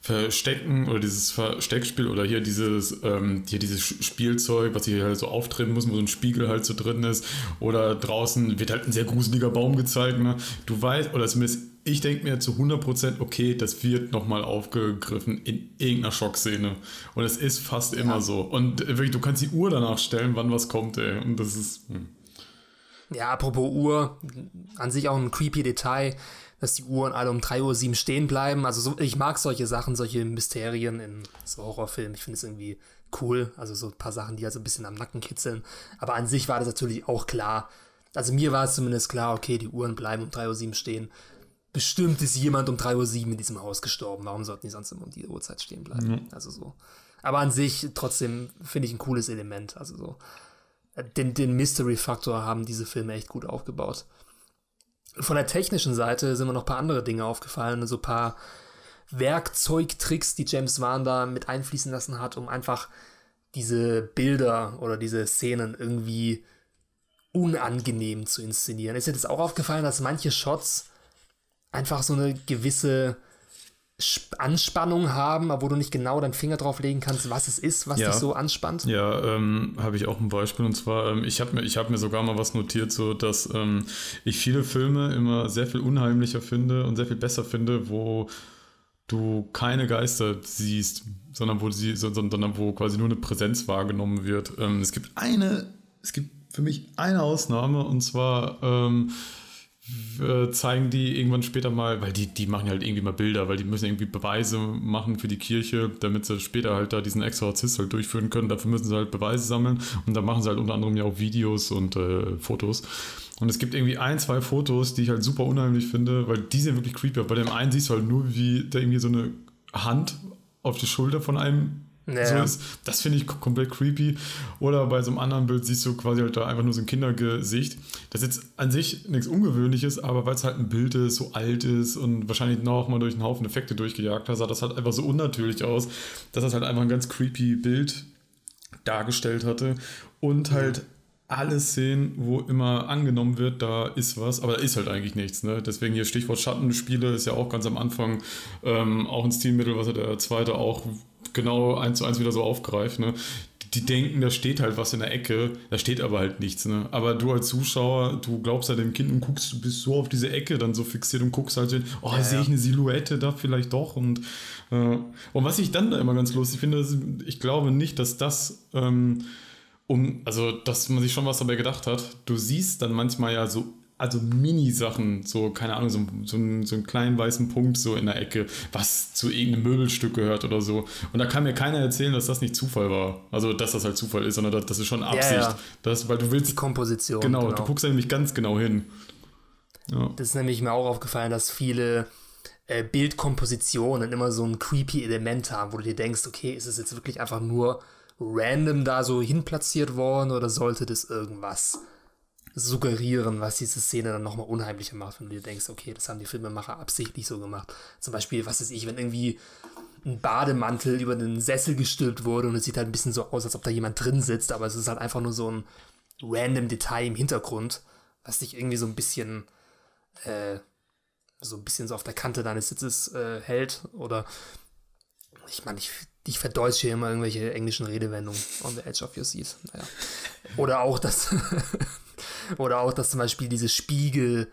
Verstecken oder dieses Versteckspiel oder hier dieses, ähm, hier dieses Spielzeug, was hier halt so auftreten muss, wo so ein Spiegel halt so drin ist. Oder draußen wird halt ein sehr gruseliger Baum gezeigt. Ne? Du weißt, oder zumindest ich denke mir zu 100%, okay, das wird nochmal aufgegriffen in irgendeiner Schockszene. Und es ist fast ja. immer so. Und wirklich, du kannst die Uhr danach stellen, wann was kommt, ey. Und das ist. Hm. Ja, apropos Uhr, an sich auch ein creepy Detail dass die Uhren alle um 3.07 Uhr stehen bleiben. Also so, ich mag solche Sachen, solche Mysterien in so Horrorfilmen. Ich finde es irgendwie cool. Also so ein paar Sachen, die halt so ein bisschen am Nacken kitzeln. Aber an sich war das natürlich auch klar. Also mir war es zumindest klar, okay, die Uhren bleiben um 3.07 Uhr stehen. Bestimmt ist jemand um 3.07 Uhr in diesem Haus gestorben. Warum sollten die sonst immer um die Uhrzeit stehen bleiben? Mhm. Also so. Aber an sich trotzdem finde ich ein cooles Element. Also so. Den, den Mystery-Faktor haben diese Filme echt gut aufgebaut von der technischen Seite sind mir noch ein paar andere Dinge aufgefallen, so ein paar Werkzeugtricks, die James Wan da mit einfließen lassen hat, um einfach diese Bilder oder diese Szenen irgendwie unangenehm zu inszenieren. Ist dir das auch aufgefallen, dass manche Shots einfach so eine gewisse Anspannung haben, aber wo du nicht genau deinen Finger drauf legen kannst, was es ist, was ja. dich so anspannt? Ja, ähm, habe ich auch ein Beispiel und zwar, ähm, ich habe mir, hab mir sogar mal was notiert, so dass ähm, ich viele Filme immer sehr viel unheimlicher finde und sehr viel besser finde, wo du keine Geister siehst, sondern wo sie, sondern wo quasi nur eine Präsenz wahrgenommen wird. Ähm, es gibt eine, es gibt für mich eine Ausnahme und zwar ähm, äh, zeigen die irgendwann später mal, weil die, die machen halt irgendwie mal Bilder, weil die müssen irgendwie Beweise machen für die Kirche, damit sie später halt da diesen Exorzist halt durchführen können. Dafür müssen sie halt Beweise sammeln und da machen sie halt unter anderem ja auch Videos und äh, Fotos. Und es gibt irgendwie ein, zwei Fotos, die ich halt super unheimlich finde, weil die sind wirklich creepy. Bei dem einen siehst du halt nur, wie da irgendwie so eine Hand auf die Schulter von einem ja. so ist. Das finde ich komplett creepy. Oder bei so einem anderen Bild siehst du quasi halt da einfach nur so ein Kindergesicht. Das ist jetzt an sich nichts Ungewöhnliches, aber weil es halt ein Bild ist, so alt ist und wahrscheinlich noch mal durch einen Haufen Effekte durchgejagt hat, sah das halt einfach so unnatürlich aus, dass das halt einfach ein ganz creepy Bild dargestellt hatte. Und halt alle Szenen, wo immer angenommen wird, da ist was, aber da ist halt eigentlich nichts. Ne? Deswegen hier Stichwort Schattenspiele ist ja auch ganz am Anfang ähm, auch ein Stilmittel, was ja der zweite auch genau eins zu eins wieder so aufgreift. Ne? Die denken, da steht halt was in der Ecke, da steht aber halt nichts. Ne? Aber du als Zuschauer, du glaubst halt dem Kind und guckst, du bist so auf diese Ecke dann so fixiert und guckst halt, oh, ja, sehe ich eine Silhouette da vielleicht doch. Und, äh, und was ich dann da immer ganz lustig finde, ist, ich glaube nicht, dass das. Ähm, um, also, dass man sich schon was dabei gedacht hat. Du siehst dann manchmal ja so, also Mini-Sachen, so, keine Ahnung, so, so, so einen kleinen weißen Punkt so in der Ecke, was zu irgendeinem Möbelstück gehört oder so. Und da kann mir keiner erzählen, dass das nicht Zufall war. Also, dass das halt Zufall ist, sondern das, das ist schon Absicht. Ja, ja. Das, weil du willst. Die Komposition. Genau, genau, du guckst ja nämlich ganz genau hin. Ja. Das ist nämlich mir auch aufgefallen, dass viele äh, Bildkompositionen immer so ein creepy Element haben, wo du dir denkst, okay, ist es jetzt wirklich einfach nur random da so hinplatziert worden oder sollte das irgendwas suggerieren, was diese Szene dann nochmal unheimlicher macht, wenn du dir denkst, okay, das haben die Filmemacher absichtlich so gemacht. Zum Beispiel, was weiß ich, wenn irgendwie ein Bademantel über den Sessel gestülpt wurde und es sieht halt ein bisschen so aus, als ob da jemand drin sitzt, aber es ist halt einfach nur so ein random Detail im Hintergrund, was dich irgendwie so ein bisschen, äh, so ein bisschen so auf der Kante deines Sitzes äh, hält oder ich meine, ich ich verdeutsche hier immer irgendwelche englischen Redewendungen on the edge of your seat. Naja. Oder auch, dass (laughs) oder auch, dass zum Beispiel diese Spiegel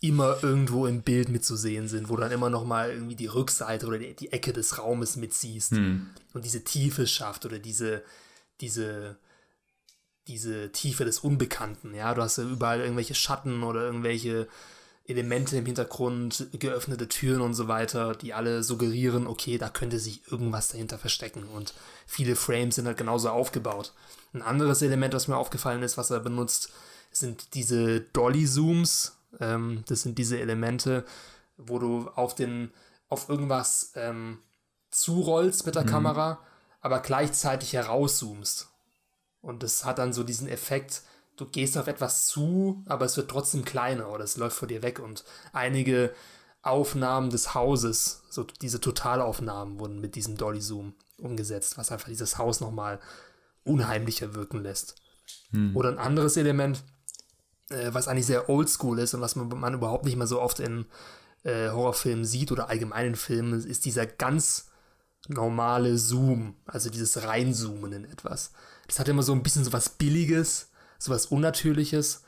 immer irgendwo im Bild mitzusehen sind, wo dann immer noch mal irgendwie die Rückseite oder die, die Ecke des Raumes mitsiehst hm. und diese Tiefe schafft oder diese diese diese Tiefe des Unbekannten. Ja, du hast ja überall irgendwelche Schatten oder irgendwelche Elemente im Hintergrund, geöffnete Türen und so weiter, die alle suggerieren, okay, da könnte sich irgendwas dahinter verstecken. Und viele Frames sind halt genauso aufgebaut. Ein anderes Element, was mir aufgefallen ist, was er benutzt, sind diese Dolly-Zooms. Ähm, das sind diese Elemente, wo du auf den, auf irgendwas ähm, zurollst mit der mhm. Kamera, aber gleichzeitig herauszoomst. Und das hat dann so diesen Effekt, du gehst auf etwas zu, aber es wird trotzdem kleiner oder es läuft vor dir weg. Und einige Aufnahmen des Hauses, so diese Totalaufnahmen, wurden mit diesem Dolly-Zoom umgesetzt, was einfach dieses Haus nochmal unheimlicher wirken lässt. Hm. Oder ein anderes Element, äh, was eigentlich sehr oldschool ist und was man, man überhaupt nicht mehr so oft in äh, Horrorfilmen sieht oder allgemeinen Filmen, ist dieser ganz normale Zoom, also dieses Reinzoomen in etwas. Das hat immer so ein bisschen so was Billiges, sowas Unnatürliches,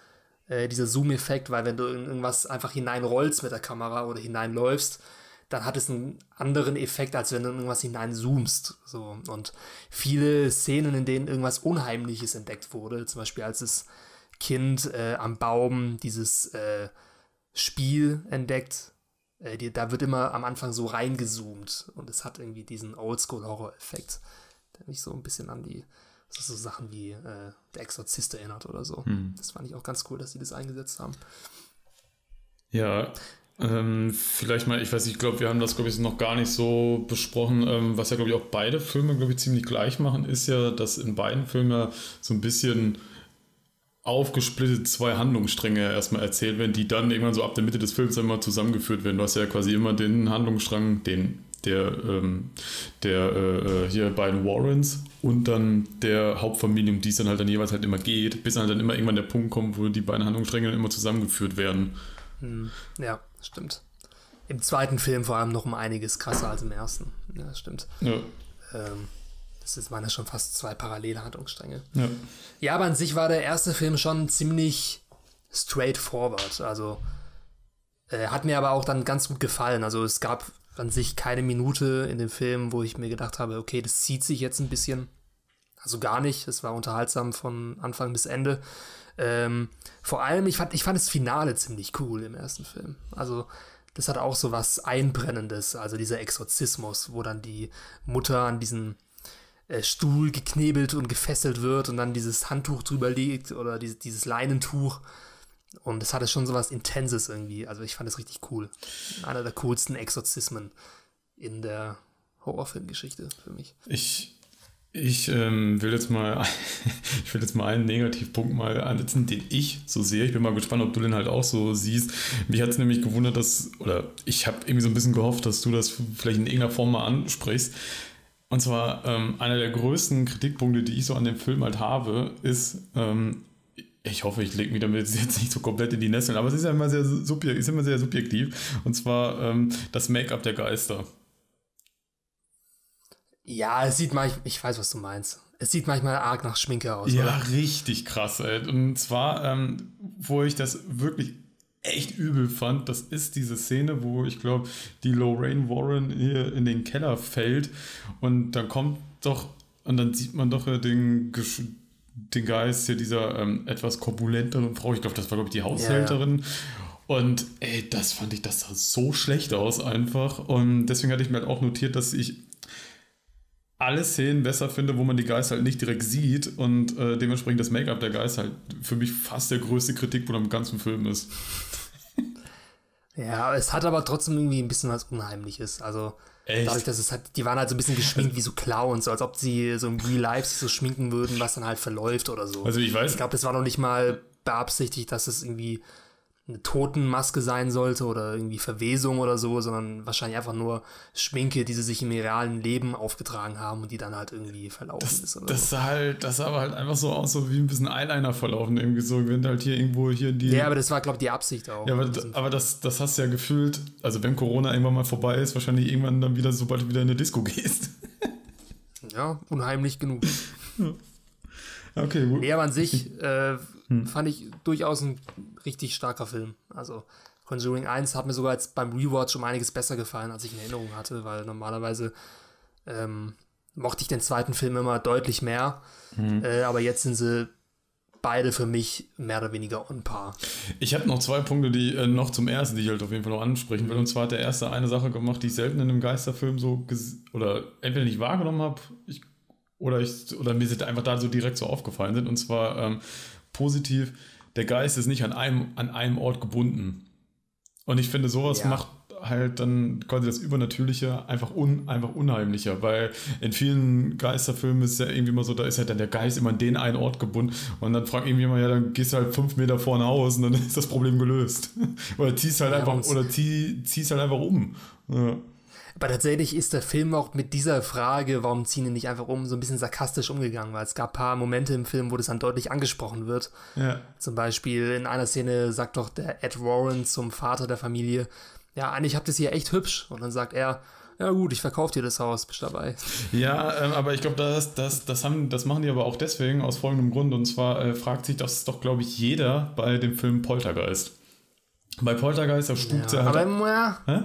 äh, dieser Zoom-Effekt, weil wenn du in irgendwas einfach hineinrollst mit der Kamera oder hineinläufst, dann hat es einen anderen Effekt, als wenn du in irgendwas hineinzoomst. So. Und viele Szenen, in denen irgendwas Unheimliches entdeckt wurde, zum Beispiel als das Kind äh, am Baum dieses äh, Spiel entdeckt, äh, die, da wird immer am Anfang so reingezoomt und es hat irgendwie diesen Oldschool-Horror-Effekt, der mich so ein bisschen an die so Sachen wie äh, Der Exorzist erinnert oder so. Hm. Das fand ich auch ganz cool, dass sie das eingesetzt haben. Ja, ähm, vielleicht mal, ich weiß, ich glaube, wir haben das, glaube ich, noch gar nicht so besprochen. Ähm, was ja, glaube ich, auch beide Filme, glaube ich, ziemlich gleich machen, ist ja, dass in beiden Filmen so ein bisschen aufgesplittet zwei Handlungsstränge erstmal erzählt werden, die dann irgendwann so ab der Mitte des Films immer zusammengeführt werden. Du hast ja quasi immer den Handlungsstrang, den der, ähm, der äh, äh, hier beiden Warrens und dann der Hauptfamilie, um die es dann halt dann jeweils halt immer geht, bis halt dann immer irgendwann der Punkt kommt, wo die beiden Handlungsstränge dann immer zusammengeführt werden. Hm, ja, stimmt. Im zweiten Film vor allem noch um einiges krasser als im ersten. Ja, stimmt. Ja. Ähm, das ist, waren ja schon fast zwei parallele Handlungsstränge. Ja. ja, aber an sich war der erste Film schon ziemlich straightforward. Also äh, hat mir aber auch dann ganz gut gefallen. Also es gab an sich keine Minute in dem Film, wo ich mir gedacht habe, okay, das zieht sich jetzt ein bisschen. Also gar nicht. Es war unterhaltsam von Anfang bis Ende. Ähm, vor allem, ich fand, ich fand das Finale ziemlich cool im ersten Film. Also, das hat auch so was Einbrennendes, also dieser Exorzismus, wo dann die Mutter an diesen Stuhl geknebelt und gefesselt wird und dann dieses Handtuch drüber liegt oder dieses, dieses Leinentuch. Und es hatte schon so was Intenses irgendwie. Also ich fand es richtig cool. Einer der coolsten Exorzismen in der Horrorfilmgeschichte für mich. Ich, ich ähm, will jetzt mal, (laughs) ich will jetzt mal einen Negativpunkt mal ansetzen, den ich so sehe. Ich bin mal gespannt, ob du den halt auch so siehst. Mich hat es nämlich gewundert, dass, oder ich habe irgendwie so ein bisschen gehofft, dass du das vielleicht in irgendeiner Form mal ansprichst. Und zwar ähm, einer der größten Kritikpunkte, die ich so an dem Film halt habe, ist, ähm, ich hoffe, ich lege mich damit (laughs) jetzt nicht so komplett in die Nesseln, aber es ist ja immer sehr, subjektiv, ist immer sehr subjektiv. Und zwar ähm, das Make-up der Geister. Ja, es sieht manchmal, ich weiß, was du meinst. Es sieht manchmal arg nach Schminke aus. Ja, oder? richtig krass, ey. Und zwar, ähm, wo ich das wirklich echt übel fand, das ist diese Szene, wo ich glaube, die Lorraine Warren hier in den Keller fällt und dann kommt doch, und dann sieht man doch den, den Geist hier dieser ähm, etwas korpulenteren Frau, ich glaube, das war glaube ich die Haushälterin. Ja, ja. Und ey, das fand ich, das sah so schlecht aus einfach. Und deswegen hatte ich mir halt auch notiert, dass ich alle Szenen besser finde, wo man die Geister halt nicht direkt sieht und äh, dementsprechend das Make-up der Geister halt für mich fast der größte Kritikpunkt am ganzen Film ist. ja, es hat aber trotzdem irgendwie ein bisschen was Unheimliches. Also Echt? dadurch, dass es halt, die waren halt so ein bisschen geschminkt (laughs) wie so Clowns, so als ob sie so im Real Life sich so schminken würden, was dann halt verläuft oder so. Also ich weiß. Ich glaube, das war noch nicht mal beabsichtigt, dass es irgendwie eine Totenmaske sein sollte oder irgendwie Verwesung oder so, sondern wahrscheinlich einfach nur Schminke, die sie sich im realen Leben aufgetragen haben und die dann halt irgendwie verlaufen das, ist. Oder das so. sah halt, das sah aber halt einfach so aus, so wie ein bisschen Eyeliner verlaufen, irgendwie so, wenn halt hier irgendwo hier die. Ja, aber das war, glaube ich, die Absicht auch. Ja, aber, aber das, das hast du ja gefühlt, also wenn Corona irgendwann mal vorbei ist, wahrscheinlich irgendwann dann wieder, sobald du wieder in eine Disco gehst. ja, unheimlich genug. (laughs) Okay, gut. Nee, aber an sich äh, hm. fand ich durchaus ein richtig starker Film. Also Conjuring 1 hat mir sogar jetzt beim Rewatch um einiges besser gefallen, als ich in Erinnerung hatte, weil normalerweise ähm, mochte ich den zweiten Film immer deutlich mehr. Hm. Äh, aber jetzt sind sie beide für mich mehr oder weniger on par. Ich habe noch zwei Punkte, die äh, noch zum ersten, die ich halt auf jeden Fall noch ansprechen will. Und zwar hat der erste eine Sache gemacht, die ich selten in einem Geisterfilm so oder entweder nicht wahrgenommen habe, oder, ich, oder mir sind einfach da so direkt so aufgefallen sind. Und zwar ähm, positiv, der Geist ist nicht an einem, an einem Ort gebunden. Und ich finde, sowas ja. macht halt dann quasi das Übernatürliche einfach, un, einfach unheimlicher, weil in vielen Geisterfilmen ist es ja irgendwie immer so, da ist halt dann der Geist immer an den einen Ort gebunden und dann fragt irgendwie mal, ja, dann gehst du halt fünf Meter vorne aus und dann (laughs) ist das Problem gelöst. (laughs) oder ziehst halt ja, einfach, oder zieh, ziehst halt einfach um. Ja. Aber tatsächlich ist der Film auch mit dieser Frage, warum ziehen die nicht einfach um, so ein bisschen sarkastisch umgegangen, weil es gab ein paar Momente im Film, wo das dann deutlich angesprochen wird. Ja. Zum Beispiel in einer Szene sagt doch der Ed Warren zum Vater der Familie, ja, eigentlich habt ihr es hier echt hübsch. Und dann sagt er, ja gut, ich verkaufe dir das Haus, bist dabei. Ja, ähm, aber ich glaube, das, das, das, das machen die aber auch deswegen, aus folgendem Grund. Und zwar äh, fragt sich das doch, glaube ich, jeder bei dem Film Poltergeist. Bei Poltergeist, da spukt ja, er halt. Aber, ja,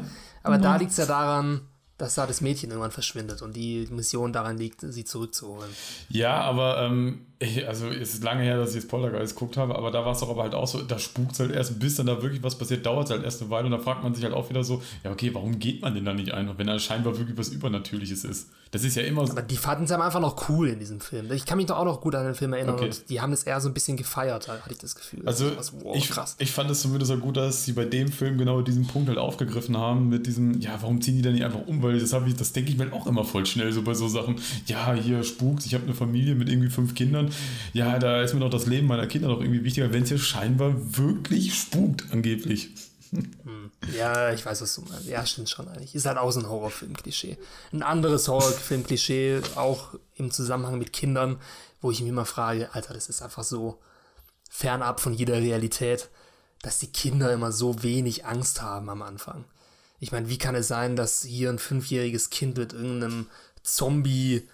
aber da liegt es ja daran, dass da das Mädchen irgendwann verschwindet und die Mission daran liegt, sie zurückzuholen. Ja, aber ähm, ich, also es ist lange her, dass ich jetzt Poltergeist geguckt habe, aber da war es doch aber halt auch so, da spukt es halt erst, bis dann da wirklich was passiert, dauert es halt erst eine Weile und da fragt man sich halt auch wieder so, ja okay, warum geht man denn da nicht einfach, wenn da scheinbar wirklich was Übernatürliches ist? Das ist ja immer so. Aber die fanden es einfach noch cool in diesem Film. Ich kann mich doch auch noch gut an den Film erinnern okay. und die haben es eher so ein bisschen gefeiert, hatte ich das Gefühl. Also das wow, ich, krass. ich fand es zumindest auch gut, dass sie bei dem Film genau diesen Punkt halt aufgegriffen haben mit diesem, ja, warum ziehen die da nicht einfach um? Weil das habe ich, das denke ich mir auch immer voll schnell so bei so Sachen. Ja, hier spukt, ich habe eine Familie mit irgendwie fünf Kindern. Ja, da ist mir doch das Leben meiner Kinder noch irgendwie wichtiger, wenn es hier scheinbar wirklich spukt, angeblich. Hm. Ja, ich weiß, was du meinst. Ja, stimmt schon eigentlich. Ist halt auch so ein Horrorfilm-Klischee. Ein anderes Horrorfilm-Klischee, auch im Zusammenhang mit Kindern, wo ich mich immer frage, Alter, das ist einfach so fernab von jeder Realität, dass die Kinder immer so wenig Angst haben am Anfang. Ich meine, wie kann es sein, dass hier ein fünfjähriges Kind mit irgendeinem Zombie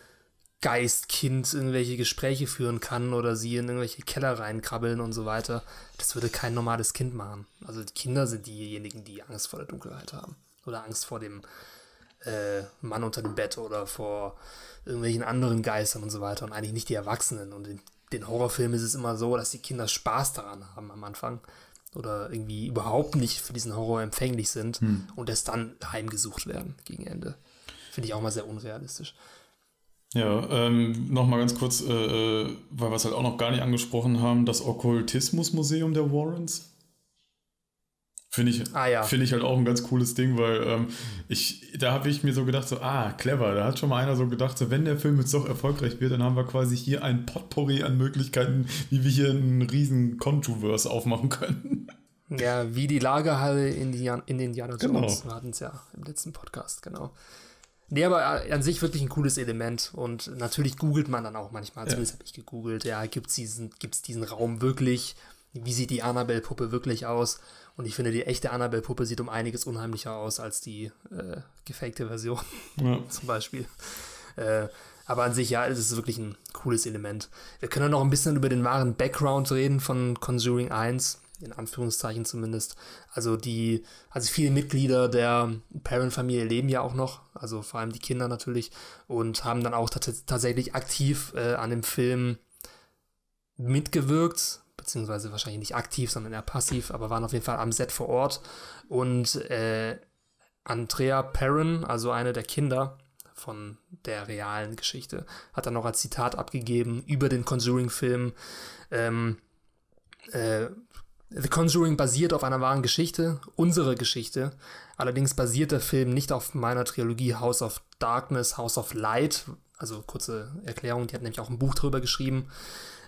Geistkind irgendwelche Gespräche führen kann oder sie in irgendwelche Keller reinkrabbeln und so weiter. Das würde kein normales Kind machen. Also die Kinder sind diejenigen, die Angst vor der Dunkelheit haben. Oder Angst vor dem äh, Mann unter dem Bett oder vor irgendwelchen anderen Geistern und so weiter und eigentlich nicht die Erwachsenen. Und den Horrorfilmen ist es immer so, dass die Kinder Spaß daran haben am Anfang oder irgendwie überhaupt nicht für diesen Horror empfänglich sind hm. und es dann heimgesucht werden gegen Ende. Finde ich auch mal sehr unrealistisch. Ja, ähm, nochmal ganz kurz, äh, äh, weil wir es halt auch noch gar nicht angesprochen haben, das Okkultismusmuseum der Warrens. Finde ich, ah, ja. Find ich halt auch ein ganz cooles Ding, weil ähm, ich, da habe ich mir so gedacht, so, ah, clever, da hat schon mal einer so gedacht, so, wenn der Film jetzt doch erfolgreich wird, dann haben wir quasi hier ein Potpourri an Möglichkeiten, wie wir hier einen riesen Controverse aufmachen können. Ja, wie die Lagerhalle in, die, in Indiana Jones. Genau. Wir hatten es ja im letzten Podcast, genau. Nee, aber an sich wirklich ein cooles Element und natürlich googelt man dann auch manchmal, zumindest habe ich gegoogelt, ja, gibt es diesen, gibt's diesen Raum wirklich? Wie sieht die Annabelle-Puppe wirklich aus? Und ich finde, die echte Annabelle-Puppe sieht um einiges unheimlicher aus als die äh, gefakte Version. Ja. (laughs) Zum Beispiel. Äh, aber an sich, ja, es ist wirklich ein cooles Element. Wir können noch ein bisschen über den wahren Background reden von Conjuring 1, in Anführungszeichen zumindest. Also die, also viele Mitglieder der Parent-Familie leben ja auch noch, also vor allem die Kinder natürlich, und haben dann auch tatsächlich aktiv äh, an dem Film mitgewirkt, beziehungsweise wahrscheinlich nicht aktiv, sondern eher passiv, aber waren auf jeden Fall am Set vor Ort. Und äh, Andrea Perrin, also eine der Kinder von der realen Geschichte, hat dann noch als Zitat abgegeben über den Conjuring-Film. Ähm, äh, The Conjuring basiert auf einer wahren Geschichte, unsere Geschichte. Allerdings basiert der Film nicht auf meiner Trilogie House of Darkness, House of Light. Also kurze Erklärung, die hat nämlich auch ein Buch drüber geschrieben.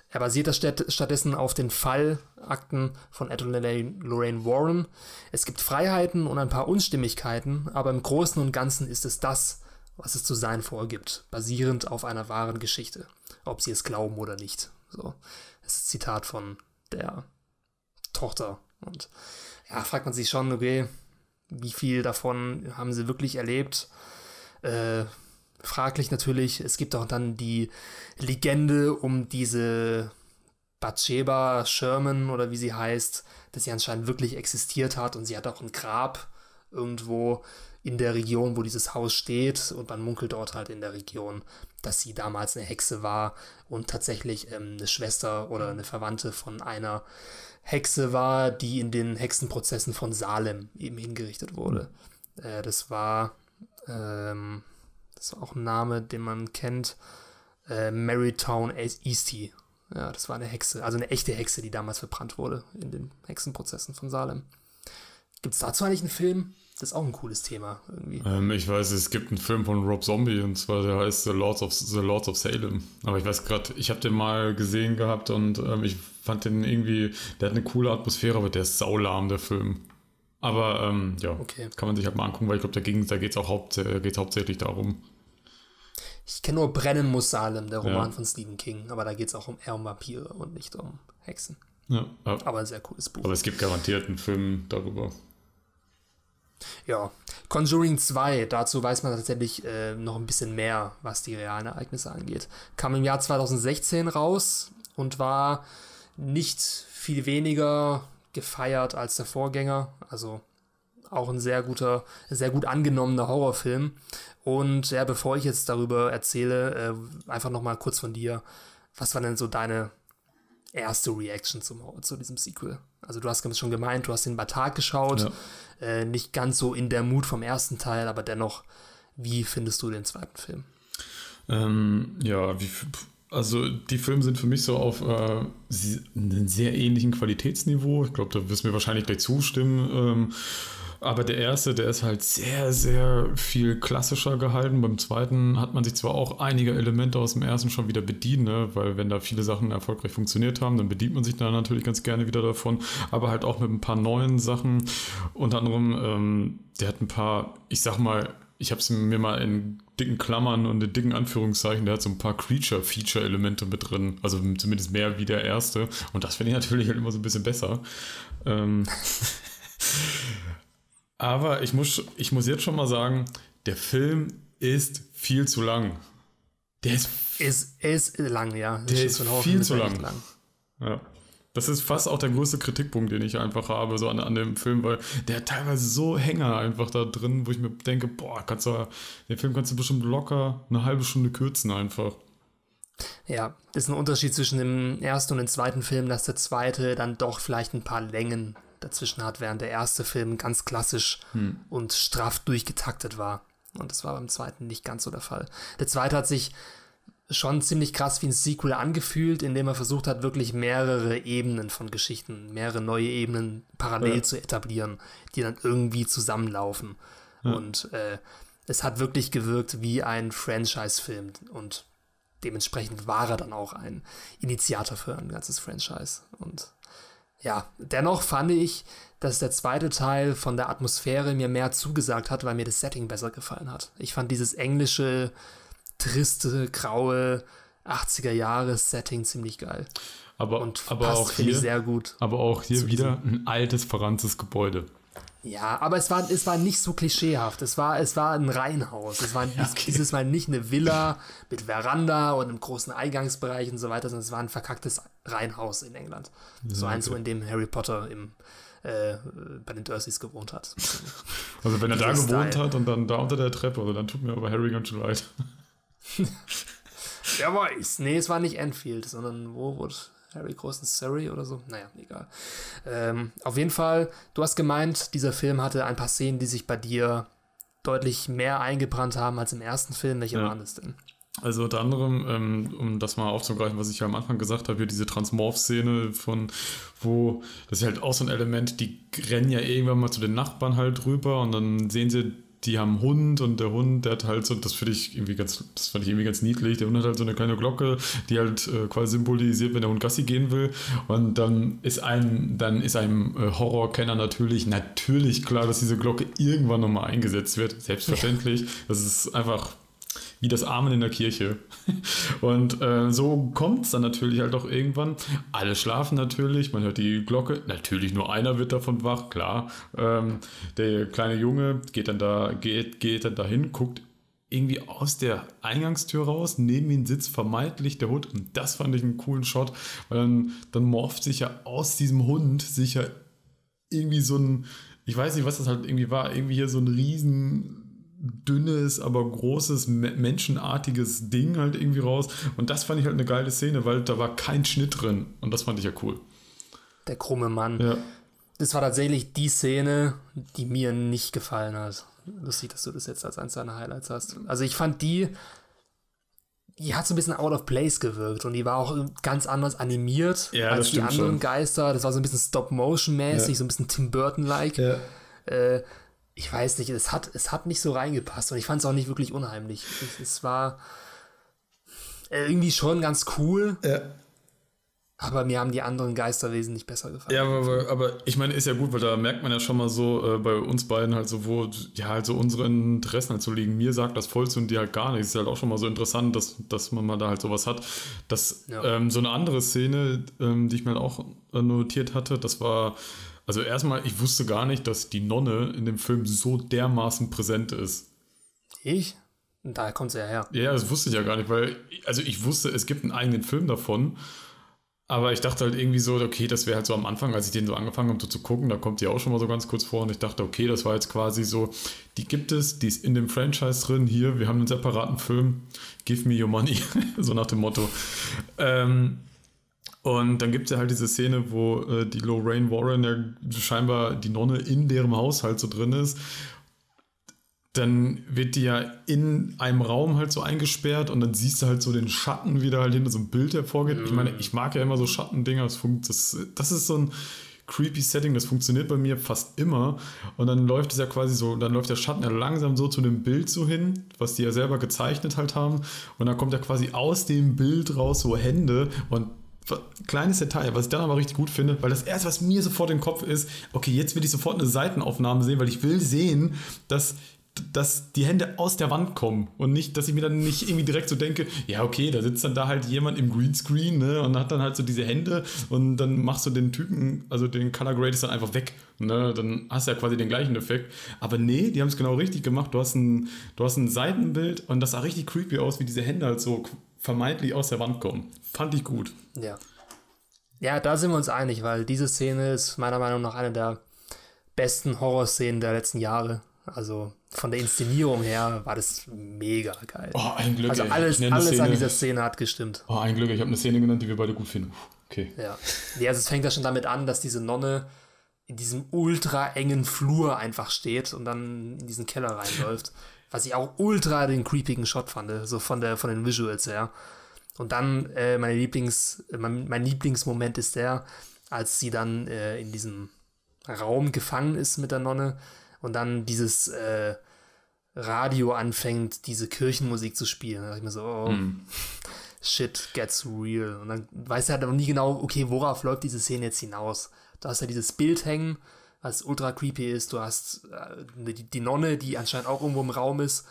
Er basiert das stattdessen auf den Fallakten von und Lorraine Warren. Es gibt Freiheiten und ein paar Unstimmigkeiten, aber im Großen und Ganzen ist es das, was es zu sein vorgibt, basierend auf einer wahren Geschichte, ob sie es glauben oder nicht. So, das ist Zitat von der Tochter. Und ja, fragt man sich schon, okay, wie viel davon haben sie wirklich erlebt? Äh, fraglich natürlich. Es gibt auch dann die Legende um diese Bathsheba Sherman oder wie sie heißt, dass sie anscheinend wirklich existiert hat und sie hat auch ein Grab irgendwo in der Region, wo dieses Haus steht und man munkelt dort halt in der Region, dass sie damals eine Hexe war und tatsächlich ähm, eine Schwester oder eine Verwandte von einer Hexe war, die in den Hexenprozessen von Salem eben hingerichtet wurde. Äh, das war ähm, das ist auch ein Name, den man kennt. Äh, Marytown Eastie. Ja, das war eine Hexe, also eine echte Hexe, die damals verbrannt wurde in den Hexenprozessen von Salem. Gibt es dazu eigentlich einen Film? Das ist auch ein cooles Thema irgendwie. Ähm, ich weiß, es gibt einen Film von Rob Zombie und zwar der heißt The Lords of, The Lords of Salem. Aber ich weiß gerade, ich habe den mal gesehen gehabt und ähm, ich fand den irgendwie, der hat eine coole Atmosphäre, aber der ist saulahm, der Film. Aber ähm, ja, okay. kann man sich halt mal angucken, weil ich glaube, da, da geht es auch haupt, geht's hauptsächlich darum. Ich kenne nur Brennen muss Salem, der Roman ja. von Stephen King, aber da geht es auch um eher um Vampire und nicht um Hexen. Ja, aber ein sehr cooles Buch. Aber es gibt garantiert einen Film darüber. Ja, Conjuring 2, dazu weiß man tatsächlich äh, noch ein bisschen mehr, was die realen Ereignisse angeht. Kam im Jahr 2016 raus und war nicht viel weniger gefeiert als der Vorgänger. Also auch ein sehr guter, sehr gut angenommener Horrorfilm. Und ja, bevor ich jetzt darüber erzähle, äh, einfach nochmal kurz von dir. Was war denn so deine erste Reaction zum, zu diesem Sequel? Also du hast schon gemeint, du hast den bei Tag geschaut. Ja. Äh, nicht ganz so in der Mut vom ersten Teil, aber dennoch, wie findest du den zweiten Film? Ähm, ja, wie, also die Filme sind für mich so auf äh, einem sehr ähnlichen Qualitätsniveau. Ich glaube, da wirst du mir wahrscheinlich gleich zustimmen. Ähm, aber der erste, der ist halt sehr, sehr viel klassischer gehalten. Beim zweiten hat man sich zwar auch einige Elemente aus dem ersten schon wieder bedient, ne? weil wenn da viele Sachen erfolgreich funktioniert haben, dann bedient man sich da natürlich ganz gerne wieder davon. Aber halt auch mit ein paar neuen Sachen. Unter anderem, ähm, der hat ein paar, ich sag mal, ich habe es mir mal in dicken Klammern und in dicken Anführungszeichen, der hat so ein paar Creature-Feature-Elemente mit drin. Also zumindest mehr wie der erste. Und das finde ich natürlich halt immer so ein bisschen besser. Ähm (laughs) Aber ich muss, ich muss jetzt schon mal sagen, der Film ist viel zu lang. Der ist, ist, ist lang, ja. Der ist, ist viel zu lang. lang. Ja. Das ist fast auch der größte Kritikpunkt, den ich einfach habe, so an, an dem Film, weil der hat teilweise so Hänger einfach da drin, wo ich mir denke, boah, kannst du, den Film kannst du bestimmt locker eine halbe Stunde kürzen einfach. Ja, das ist ein Unterschied zwischen dem ersten und dem zweiten Film, dass der zweite dann doch vielleicht ein paar Längen dazwischen hat, während der erste Film ganz klassisch hm. und straff durchgetaktet war. Und das war beim zweiten nicht ganz so der Fall. Der zweite hat sich schon ziemlich krass wie ein Sequel angefühlt, indem er versucht hat, wirklich mehrere Ebenen von Geschichten, mehrere neue Ebenen parallel ja. zu etablieren, die dann irgendwie zusammenlaufen. Ja. Und äh, es hat wirklich gewirkt wie ein Franchise-Film und dementsprechend war er dann auch ein Initiator für ein ganzes Franchise. Und ja, dennoch fand ich, dass der zweite Teil von der Atmosphäre mir mehr zugesagt hat, weil mir das Setting besser gefallen hat. Ich fand dieses englische, triste, graue 80er Jahre Setting ziemlich geil. Aber, und aber auch hier sehr gut. Aber auch hier wieder ein altes, verranntes Gebäude. Ja, aber es war, es war nicht so klischeehaft. Es war, es war ein Reihenhaus. Es war (laughs) ja, okay. dieses Mal nicht eine Villa mit Veranda und einem großen Eingangsbereich und so weiter, sondern es war ein verkacktes Reihenhaus in England. Ja, so eins, okay. so in dem Harry Potter im, äh, bei den Dursleys gewohnt hat. Also wenn er da gewohnt Style. hat und dann da unter der Treppe, also dann tut mir aber Harry ganz schön leid. (laughs) Wer weiß. Nee, es war nicht Enfield, sondern wo wurde Harry groß in Surrey oder so? Naja, egal. Ähm, auf jeden Fall, du hast gemeint, dieser Film hatte ein paar Szenen, die sich bei dir deutlich mehr eingebrannt haben als im ersten Film. Welche ja. waren das denn? Also unter anderem, ähm, um das mal aufzugreifen, was ich ja am Anfang gesagt habe, hier diese Transmorph-Szene von, wo, das ist halt auch so ein Element, die rennen ja irgendwann mal zu den Nachbarn halt rüber und dann sehen sie die haben einen Hund und der Hund, der hat halt so, das finde ich irgendwie ganz, das fand ich irgendwie ganz niedlich. Der Hund hat halt so eine kleine Glocke, die halt äh, quasi symbolisiert, wenn der Hund Gassi gehen will. Und dann ist einem, dann ist einem äh, Horrorkenner natürlich, natürlich klar, dass diese Glocke irgendwann nochmal eingesetzt wird. Selbstverständlich. Das ist einfach wie das Amen in der Kirche. (laughs) Und äh, so kommt es dann natürlich halt auch irgendwann. Alle schlafen natürlich, man hört die Glocke. Natürlich nur einer wird davon wach, klar. Ähm, der kleine Junge geht dann da, geht, geht dann dahin, guckt irgendwie aus der Eingangstür raus, neben ihm sitzt vermeintlich der Hund und das fand ich einen coolen Shot, weil dann, dann morpht sich ja aus diesem Hund sicher irgendwie so ein, ich weiß nicht, was das halt irgendwie war, irgendwie hier so ein riesen dünnes, aber großes, menschenartiges Ding halt irgendwie raus. Und das fand ich halt eine geile Szene, weil da war kein Schnitt drin. Und das fand ich ja cool. Der krumme Mann. Ja. Das war tatsächlich die Szene, die mir nicht gefallen hat. Lustig, dass du das jetzt als eines deiner Highlights hast. Also ich fand die, die hat so ein bisschen out of place gewirkt und die war auch ganz anders animiert ja, als die anderen schon. Geister. Das war so ein bisschen Stop-Motion-mäßig, ja. so ein bisschen Tim Burton-like. Ja. Äh, ich weiß nicht, es hat, es hat nicht so reingepasst und ich fand es auch nicht wirklich unheimlich. Es, es war äh, irgendwie schon ganz cool. Ja. Aber mir haben die anderen Geister wesentlich besser gefallen. Ja, aber, aber ich meine, ist ja gut, weil da merkt man ja schon mal so äh, bei uns beiden halt so, wo ja halt so unsere Interessen halt so liegen. Mir sagt das voll zu und dir halt gar nichts. Ist halt auch schon mal so interessant, dass, dass man mal da halt sowas hat. Das, ja. ähm, so eine andere Szene, ähm, die ich mir halt auch äh, notiert hatte, das war also erstmal, ich wusste gar nicht, dass die Nonne in dem Film so dermaßen präsent ist. Ich? Da kommt sie ja her. Ja, das wusste ich ja gar nicht, weil, also ich wusste, es gibt einen eigenen Film davon, aber ich dachte halt irgendwie so, okay, das wäre halt so am Anfang, als ich den so angefangen habe so zu gucken, da kommt die auch schon mal so ganz kurz vor und ich dachte, okay, das war jetzt quasi so, die gibt es, die ist in dem Franchise drin, hier, wir haben einen separaten Film, give me your money, (laughs) so nach dem Motto. Ähm, und dann gibt es ja halt diese Szene, wo äh, die Lorraine Warren ja scheinbar die Nonne in deren Haushalt so drin ist. Dann wird die ja in einem Raum halt so eingesperrt und dann siehst du halt so den Schatten, wie da halt hinter so ein Bild hervorgeht. Mhm. Ich meine, ich mag ja immer so Schattendinger. Das, das, das ist so ein creepy Setting, das funktioniert bei mir fast immer. Und dann läuft es ja quasi so, dann läuft der Schatten ja langsam so zu dem Bild so hin, was die ja selber gezeichnet halt haben. Und dann kommt ja quasi aus dem Bild raus so Hände und kleines Detail, was ich dann aber richtig gut finde, weil das erste, was mir sofort im Kopf ist, okay, jetzt will ich sofort eine Seitenaufnahme sehen, weil ich will sehen, dass dass die Hände aus der Wand kommen und nicht, dass ich mir dann nicht irgendwie direkt so denke, ja, okay, da sitzt dann da halt jemand im Greenscreen ne, und hat dann halt so diese Hände und dann machst du den Typen, also den Color Grade ist dann einfach weg. Ne, dann hast du ja quasi den gleichen Effekt. Aber nee, die haben es genau richtig gemacht. Du hast, ein, du hast ein Seitenbild und das sah richtig creepy aus, wie diese Hände halt so vermeintlich aus der Wand kommen. Fand ich gut. Ja. Ja, da sind wir uns einig, weil diese Szene ist meiner Meinung nach eine der besten Horrorszenen der letzten Jahre. Also von der Inszenierung her war das mega geil. Oh, ein Glück. Also alles, alles Szene- an dieser Szene hat gestimmt. Oh, ein Glück. Ich habe eine Szene genannt, die wir beide gut finden. Okay. Ja. Nee, also es fängt ja schon damit an, dass diese Nonne in diesem ultra engen Flur einfach steht und dann in diesen Keller reinläuft. Was ich auch ultra den creepigen Shot fand, so von, der, von den Visuals her. Und dann äh, meine Lieblings, äh, mein, mein Lieblingsmoment ist der, als sie dann äh, in diesem Raum gefangen ist mit der Nonne und dann dieses äh, Radio anfängt, diese Kirchenmusik zu spielen. Da dachte ich mir so, oh, shit gets real. Und dann weiß er halt aber nie genau, okay, worauf läuft diese Szene jetzt hinaus. Du hast ja dieses Bild hängen, was ultra creepy ist. Du hast äh, die, die Nonne, die anscheinend auch irgendwo im Raum ist,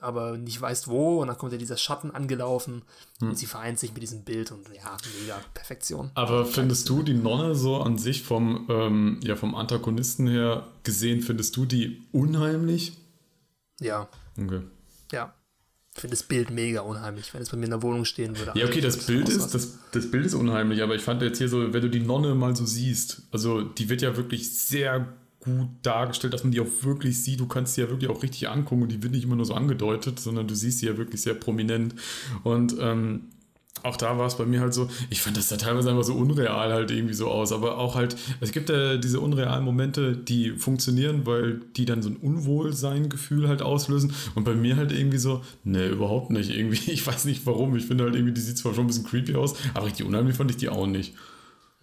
aber nicht weißt wo. Und dann kommt ja dieser Schatten angelaufen und sie vereint sich mit diesem Bild und ja, mega Perfektion. Aber findest du die Nonne so an sich vom, ähm, ja, vom Antagonisten her gesehen, findest du die unheimlich? Ja, Okay. ja. Ich finde das Bild mega unheimlich, wenn es bei mir in der Wohnung stehen würde. Ja, okay, das Bild ist, das, das Bild ist unheimlich, aber ich fand jetzt hier so, wenn du die Nonne mal so siehst, also die wird ja wirklich sehr gut dargestellt, dass man die auch wirklich sieht. Du kannst sie ja wirklich auch richtig angucken und die wird nicht immer nur so angedeutet, sondern du siehst sie ja wirklich sehr prominent. Und ähm, auch da war es bei mir halt so, ich fand das da teilweise einfach so unreal halt irgendwie so aus, aber auch halt, es gibt ja diese unrealen Momente, die funktionieren, weil die dann so ein Unwohlsein-Gefühl halt auslösen und bei mir halt irgendwie so, ne, überhaupt nicht, irgendwie, (laughs) ich weiß nicht warum, ich finde halt irgendwie, die sieht zwar schon ein bisschen creepy aus, aber richtig unheimlich fand ich die auch nicht.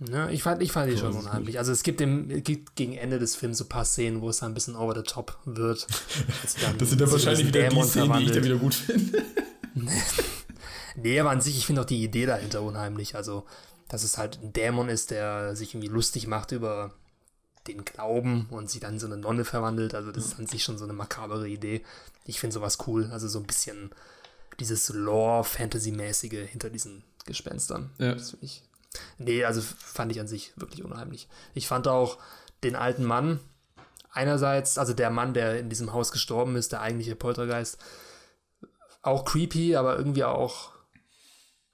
Ja, ich fand, ich fand die schon unheimlich. Also es gibt, im, es gibt gegen Ende des Films so ein paar Szenen, wo es dann ein bisschen over the top wird. (laughs) Dann Das sind dann wahrscheinlich in wieder die Szenen, die ich da verwandelt. wieder gut finde. (laughs) Nee, aber an sich, ich finde auch die Idee dahinter unheimlich. Also, dass es halt ein Dämon ist, der sich irgendwie lustig macht über den Glauben und sie dann in so eine Nonne verwandelt. Also, das ist an sich schon so eine makabere Idee. Ich finde sowas cool. Also, so ein bisschen dieses Lore-Fantasy-mäßige hinter diesen Gespenstern. Ja. Das finde ich. Nee, also fand ich an sich wirklich unheimlich. Ich fand auch den alten Mann, einerseits, also der Mann, der in diesem Haus gestorben ist, der eigentliche Poltergeist, auch creepy, aber irgendwie auch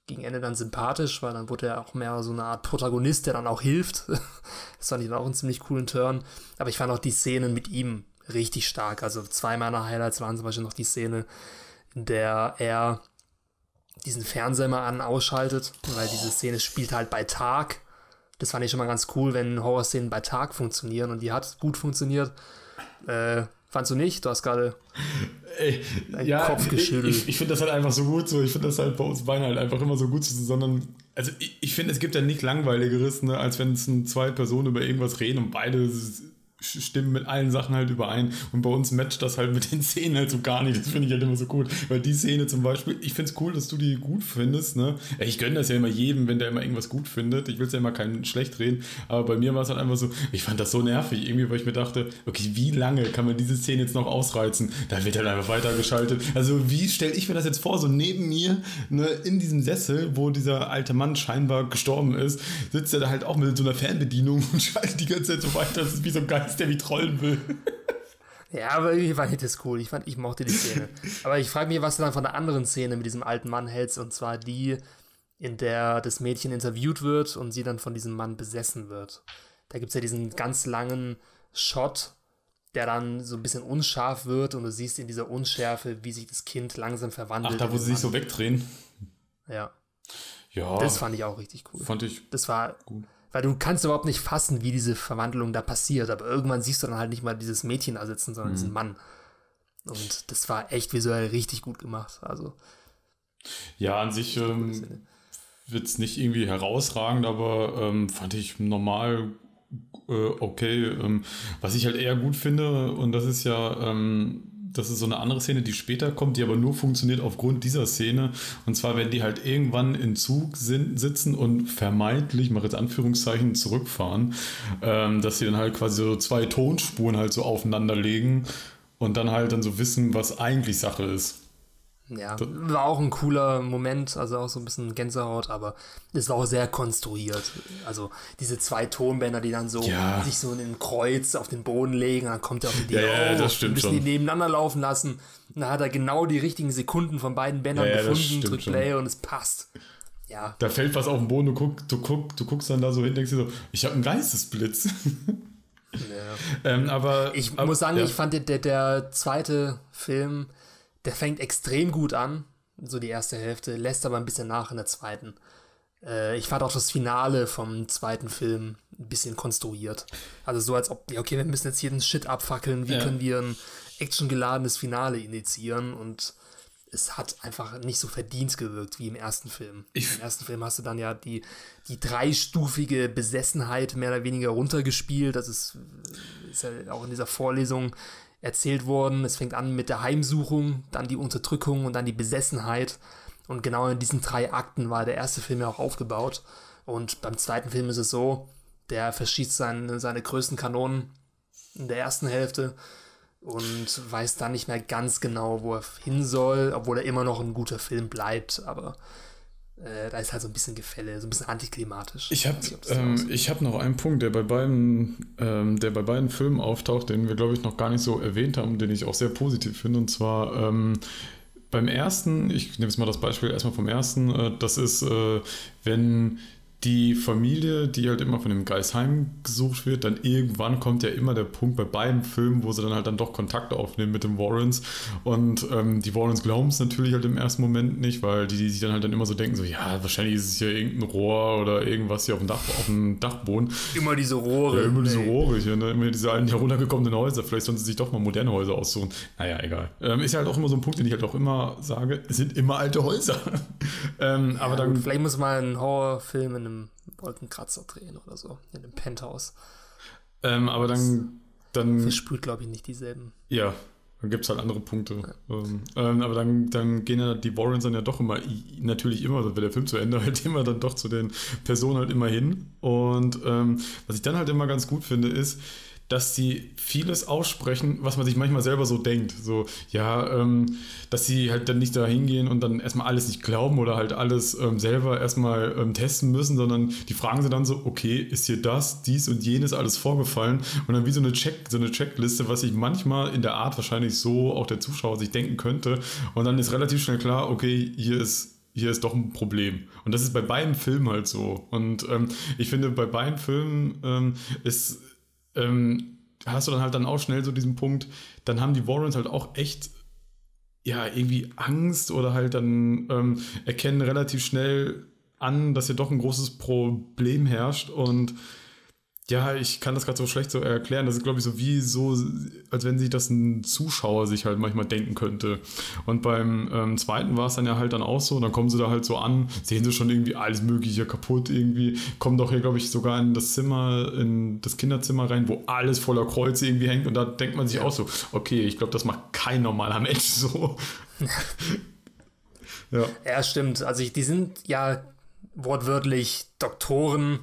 gegen Ende dann sympathisch, weil dann wurde er auch mehr so eine Art Protagonist, der dann auch hilft. (laughs) Das fand ich dann auch einen ziemlich coolen Turn. Aber ich fand auch die Szenen mit ihm richtig stark. Also zwei meiner Highlights waren zum Beispiel noch die Szene, in der er diesen Fernseher mal an ausschaltet, weil diese Szene spielt halt bei Tag. Das fand ich schon mal ganz cool, wenn Horrorszenen bei Tag funktionieren und die hat gut funktioniert. Äh, fandst du nicht? Du hast gerade Ey, Dein Kopf geschüttelt. Ich, ich finde das halt einfach so gut so. Ich finde das halt bei uns beiden halt einfach immer so gut, so, sondern. Also ich, ich finde, es gibt ja nicht langweiligeres, ne, als wenn es zwei Personen über irgendwas reden und beide stimmen mit allen Sachen halt überein. Und bei uns matcht das halt mit den (laughs) Szenen halt so gar nicht. Das finde ich halt immer so gut. Weil die Szene zum Beispiel, ich finde es cool, dass du die gut findest. Ne? Ich gönne das ja immer jedem, wenn der immer irgendwas gut findet. Ich will es ja immer keinen schlecht reden. Aber bei mir war es halt einfach so, ich fand das so nervig. Irgendwie, weil ich mir dachte, okay, wie lange kann man diese Szene jetzt noch ausreizen? Da wird halt einfach weitergeschaltet. Also wie stelle ich mir das jetzt vor? So neben mir, ne, in diesem Sessel, wo dieser alte Mann scheinbar gestorben ist, sitzt er da halt auch mit so einer Fernbedienung (laughs) und schaltet die ganze Zeit so weiter. Das ist wie so ein Geist, der wie trollen will. (laughs) Ja, aber irgendwie fand ich das cool. Ich fand, ich mochte die Szene. aber ich frage mich, was du dann von der anderen Szene mit diesem alten Mann hältst, und zwar die, in der das Mädchen interviewt wird und sie dann von diesem Mann besessen wird. Da gibt es ja diesen ganz langen Shot, der dann so ein bisschen unscharf wird und du siehst in dieser Unschärfe, wie sich das Kind langsam verwandelt. Ach, da wo sie sich so wegdrehen. Ja, Ja, das fand ich auch richtig cool. fand ich Das war, gut. Weil du kannst überhaupt nicht fassen, wie diese Verwandlung da passiert, aber irgendwann siehst du dann halt nicht mal dieses Mädchen da sitzen, sondern diesen Mann. Und das war echt visuell richtig gut gemacht. Also, Ja, an sich ähm, wird es nicht irgendwie herausragend, aber ähm, fand ich normal äh, okay. Ähm, was ich halt eher gut finde, und das ist ja, ähm, das ist so eine andere Szene, die später kommt, die aber nur funktioniert aufgrund dieser Szene. Und zwar, wenn die halt irgendwann in Zug sind, sitzen und vermeintlich, ich mache jetzt Anführungszeichen, zurückfahren, ähm, dass sie dann halt quasi so zwei Tonspuren halt so aufeinander legen und dann halt dann so wissen, was eigentlich Sache ist. Ja, war auch ein cooler Moment, also auch so ein bisschen Gänsehaut, aber es war auch sehr konstruiert. Also diese zwei Tonbänder, die dann so Ja. sich so in ein Kreuz auf den Boden legen, dann kommt er auf die Idee, Ja, ja, das stimmt müssen schon. die nebeneinander laufen lassen. Und dann hat er genau die richtigen Sekunden von beiden Bändern Ja, gefunden, drückt. Play und es passt. Ja, Da fällt was auf den Boden, du, guck, du, guck, du guckst dann da so hin, denkst dir so, ich habe einen Geistesblitz. Ja. (laughs) ähm, aber ich aber, muss sagen, ich fand der, der zweite Film, der fängt extrem gut an, so die erste Hälfte, lässt aber ein bisschen nach in der zweiten. Äh, ich fand auch das Finale vom zweiten Film ein bisschen konstruiert. Also so als ob, ja, okay, wir müssen jetzt hier den Shit abfackeln, wie ja. können wir ein actiongeladenes Finale initiieren und es hat einfach nicht so verdient gewirkt wie im ersten Film. Ich Im ersten Film hast du dann ja die, die dreistufige Besessenheit mehr oder weniger runtergespielt. Das ist, ist ja auch in dieser Vorlesung erzählt worden. Es fängt an mit der Heimsuchung, dann die Unterdrückung und dann die Besessenheit. Und genau in diesen drei Akten war der erste Film ja auch aufgebaut. Und beim zweiten Film ist es so, der verschießt seine, seine größten Kanonen in der ersten Hälfte und weiß dann nicht mehr ganz genau, wo er hin soll, obwohl er immer noch ein guter Film bleibt, aber äh, da ist halt so ein bisschen Gefälle, so ein bisschen antiklimatisch. Ich habe ähm, hab noch einen Punkt, der bei beiden, ähm, der bei beiden Filmen auftaucht, den wir glaube ich noch gar nicht so erwähnt haben, den ich auch sehr positiv finde, und zwar ähm, beim ersten, ich nehme jetzt mal das Beispiel erstmal vom ersten, äh, das ist, äh, wenn die Familie, die halt immer von dem Geist heimgesucht wird, dann irgendwann kommt ja immer der Punkt bei beiden Filmen, wo sie dann halt dann doch Kontakt aufnehmen mit den Warrens. Und ähm, die Warrens glauben es natürlich halt im ersten Moment nicht, weil die, die sich dann halt dann immer so denken, so, ja, wahrscheinlich ist es hier irgendein Rohr oder irgendwas hier auf dem, Dach, auf dem Dachboden. Immer diese Rohre. Ja, immer diese ey. Rohre hier, ne? immer diese alten heruntergekommenen Häuser. Vielleicht sollen sie sich doch mal moderne Häuser aussuchen. Naja, egal. Ähm, ist ja halt auch immer so ein Punkt, den ich halt auch immer sage, es sind immer alte Häuser. (laughs) ähm, ja, aber dann... Vielleicht muss man einen Horrorfilm in einem Wolkenkratzer drehen oder so, in einem Penthouse. Ähm, aber dann. dann versprüht, glaube ich, nicht dieselben. Ja, dann gibt es halt andere Punkte. Ja. Ähm, ähm, aber dann, dann gehen ja die Warrens dann ja doch immer, natürlich immer, wenn der Film zu Ende (laughs) halt immer dann doch zu den Personen halt immer hin. Und ähm, was ich dann halt immer ganz gut finde, ist, dass sie vieles aussprechen, was man sich manchmal selber so denkt. So, ja, ähm, dass sie halt dann nicht da hingehen und dann erstmal alles nicht glauben oder halt alles ähm, selber erstmal ähm, testen müssen, sondern die fragen sie dann so, okay, ist hier das, dies und jenes alles vorgefallen? Und dann wie so eine Check, so eine Checkliste, was sich manchmal in der Art wahrscheinlich so auch der Zuschauer sich denken könnte. Und dann ist relativ schnell klar, okay, hier ist hier ist doch ein Problem. Und das ist bei beiden Filmen halt so. Und ähm, ich finde, bei beiden Filmen ähm, ist ähm, hast du dann halt dann auch schnell so diesen Punkt, dann haben die Warrens halt auch echt ja, irgendwie Angst oder halt dann ähm, erkennen relativ schnell an, dass hier doch ein großes Problem herrscht und ja, ich kann das gerade so schlecht so erklären. Das ist, glaube ich, so wie so, als wenn sich das ein Zuschauer sich halt manchmal denken könnte. Und beim ähm, zweiten war es dann ja halt dann auch so. Dann kommen sie da halt so an, sehen sie schon irgendwie alles Mögliche kaputt irgendwie. Kommen doch hier, glaube ich, sogar in das Zimmer, in das Kinderzimmer rein, wo alles voller Kreuze irgendwie hängt. Und da denkt man sich auch so, okay, ich glaube, das macht kein normaler Mensch so. (laughs) ja. ja, stimmt. Also ich, die sind ja wortwörtlich Doktoren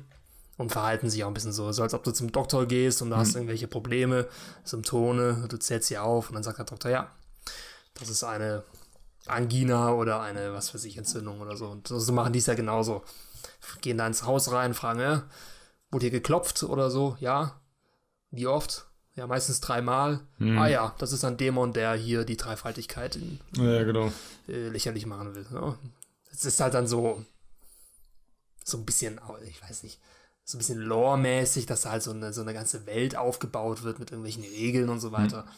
und verhalten sich auch ein bisschen so, so als ob du zum Doktor gehst und du mhm. hast irgendwelche Probleme, Symptome, du zählst sie auf und dann sagt der Doktor, ja, das ist eine Angina oder eine, was weiß ich, Entzündung oder so. Und so machen die es ja genauso. Gehen da ins Haus rein, fragen, ja, wurde hier geklopft oder so? Ja. Wie oft? Ja, meistens dreimal. Mhm. Ah ja, das ist ein Dämon, der hier die Dreifaltigkeit in, ja, genau. äh, lächerlich machen will. Ja. Das ist halt dann so, so ein bisschen, ich weiß nicht, so ein bisschen lore-mäßig, dass da halt so eine, so eine ganze Welt aufgebaut wird mit irgendwelchen Regeln und so mhm. weiter. Mhm.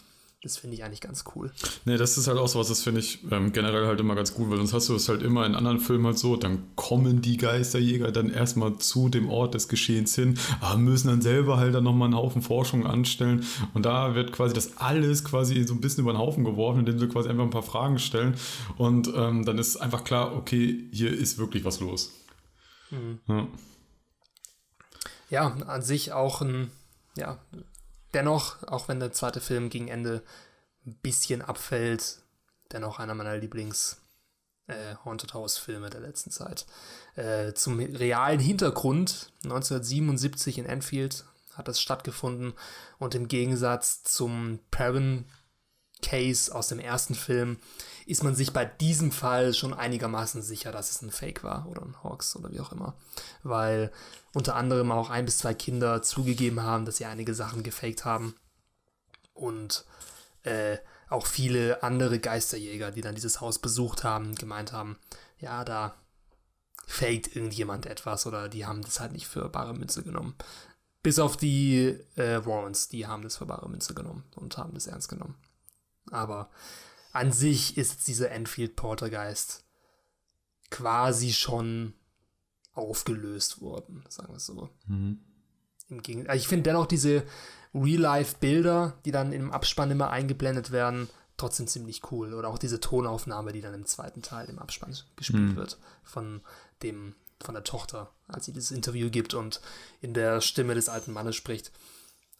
Das finde ich eigentlich ganz cool. Nee, das ist halt auch so was, das finde ich ähm, generell halt immer ganz gut, weil sonst hast du es halt immer in anderen Filmen halt so, dann kommen die Geisterjäger dann erstmal zu dem Ort des Geschehens hin, aber müssen dann selber halt dann nochmal einen Haufen Forschung anstellen und da wird quasi das alles quasi so ein bisschen über den Haufen geworfen, indem sie quasi einfach ein paar Fragen stellen und ähm, dann ist einfach klar, okay, hier ist wirklich was los. Mhm. Ja ja, an sich auch ein, ja, dennoch, auch wenn der zweite Film gegen Ende ein bisschen abfällt, dennoch einer meiner Lieblings- äh, Haunted House Filme der letzten Zeit. Äh, zum realen Hintergrund, 1977 in Enfield hat das stattgefunden und im Gegensatz zum Perrin Case aus dem ersten Film ist man sich bei diesem Fall schon einigermaßen sicher, dass es ein Fake war oder ein Hawks oder wie auch immer. Weil unter anderem auch ein bis zwei Kinder zugegeben haben, dass sie einige Sachen gefaked haben. Und äh, auch viele andere Geisterjäger, die dann dieses Haus besucht haben, gemeint haben, ja, da faked irgendjemand etwas oder die haben das halt nicht für bare Münze genommen. Bis auf die äh, Warrens, die haben das für bare Münze genommen und haben das ernst genommen. Aber an sich ist dieser Enfield Portergeist quasi schon aufgelöst worden, sagen wir es so. Mhm. Im Gegenteil. Also ich finde dennoch diese Real-Life-Bilder, die dann im Abspann immer eingeblendet werden, trotzdem ziemlich cool. Oder auch diese Tonaufnahme, die dann im zweiten Teil im Abspann gespielt mhm. wird von dem von der Tochter, als sie dieses Interview gibt und in der Stimme des alten Mannes spricht,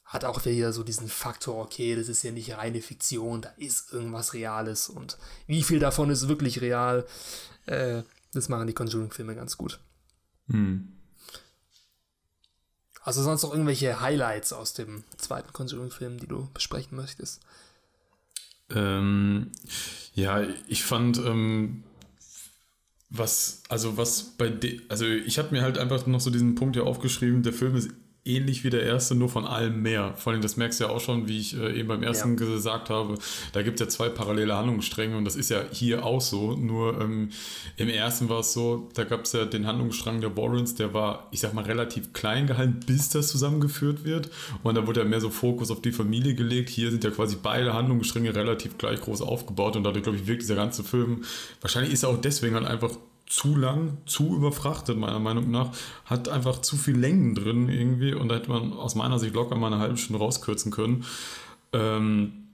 hat auch wieder so diesen Faktor, okay, das ist ja nicht reine Fiktion, da ist irgendwas Reales und wie viel davon ist wirklich real, äh, das machen die Conjuring-Filme ganz gut. Hm. Also sonst noch irgendwelche Highlights aus dem zweiten Conjuring-Film, die du besprechen möchtest? Ähm, ja, ich fand ähm, was, also was bei, de also ich habe mir halt einfach noch so diesen Punkt hier aufgeschrieben, der Film ist ähnlich wie der erste, nur von allem mehr. Vor allem, das merkst du ja auch schon, wie ich äh, eben beim ersten ja. gesagt habe, da gibt es ja zwei parallele Handlungsstränge und das ist ja hier auch so. Nur ähm, im ersten war es so, da gab es ja den Handlungsstrang der Warrens, der war, ich sag mal, relativ klein gehalten, bis das zusammengeführt wird. Und da wurde ja mehr so Fokus auf die Familie gelegt. Hier sind ja quasi beide Handlungsstränge relativ gleich groß aufgebaut und dadurch, glaube ich, wirkt dieser ganze Film, wahrscheinlich ist er auch deswegen halt einfach zu lang, zu überfrachtet, meiner Meinung nach. Hat einfach zu viel Längen drin irgendwie und da hätte man aus meiner Sicht locker mal eine halbe Stunde rauskürzen können. Ähm,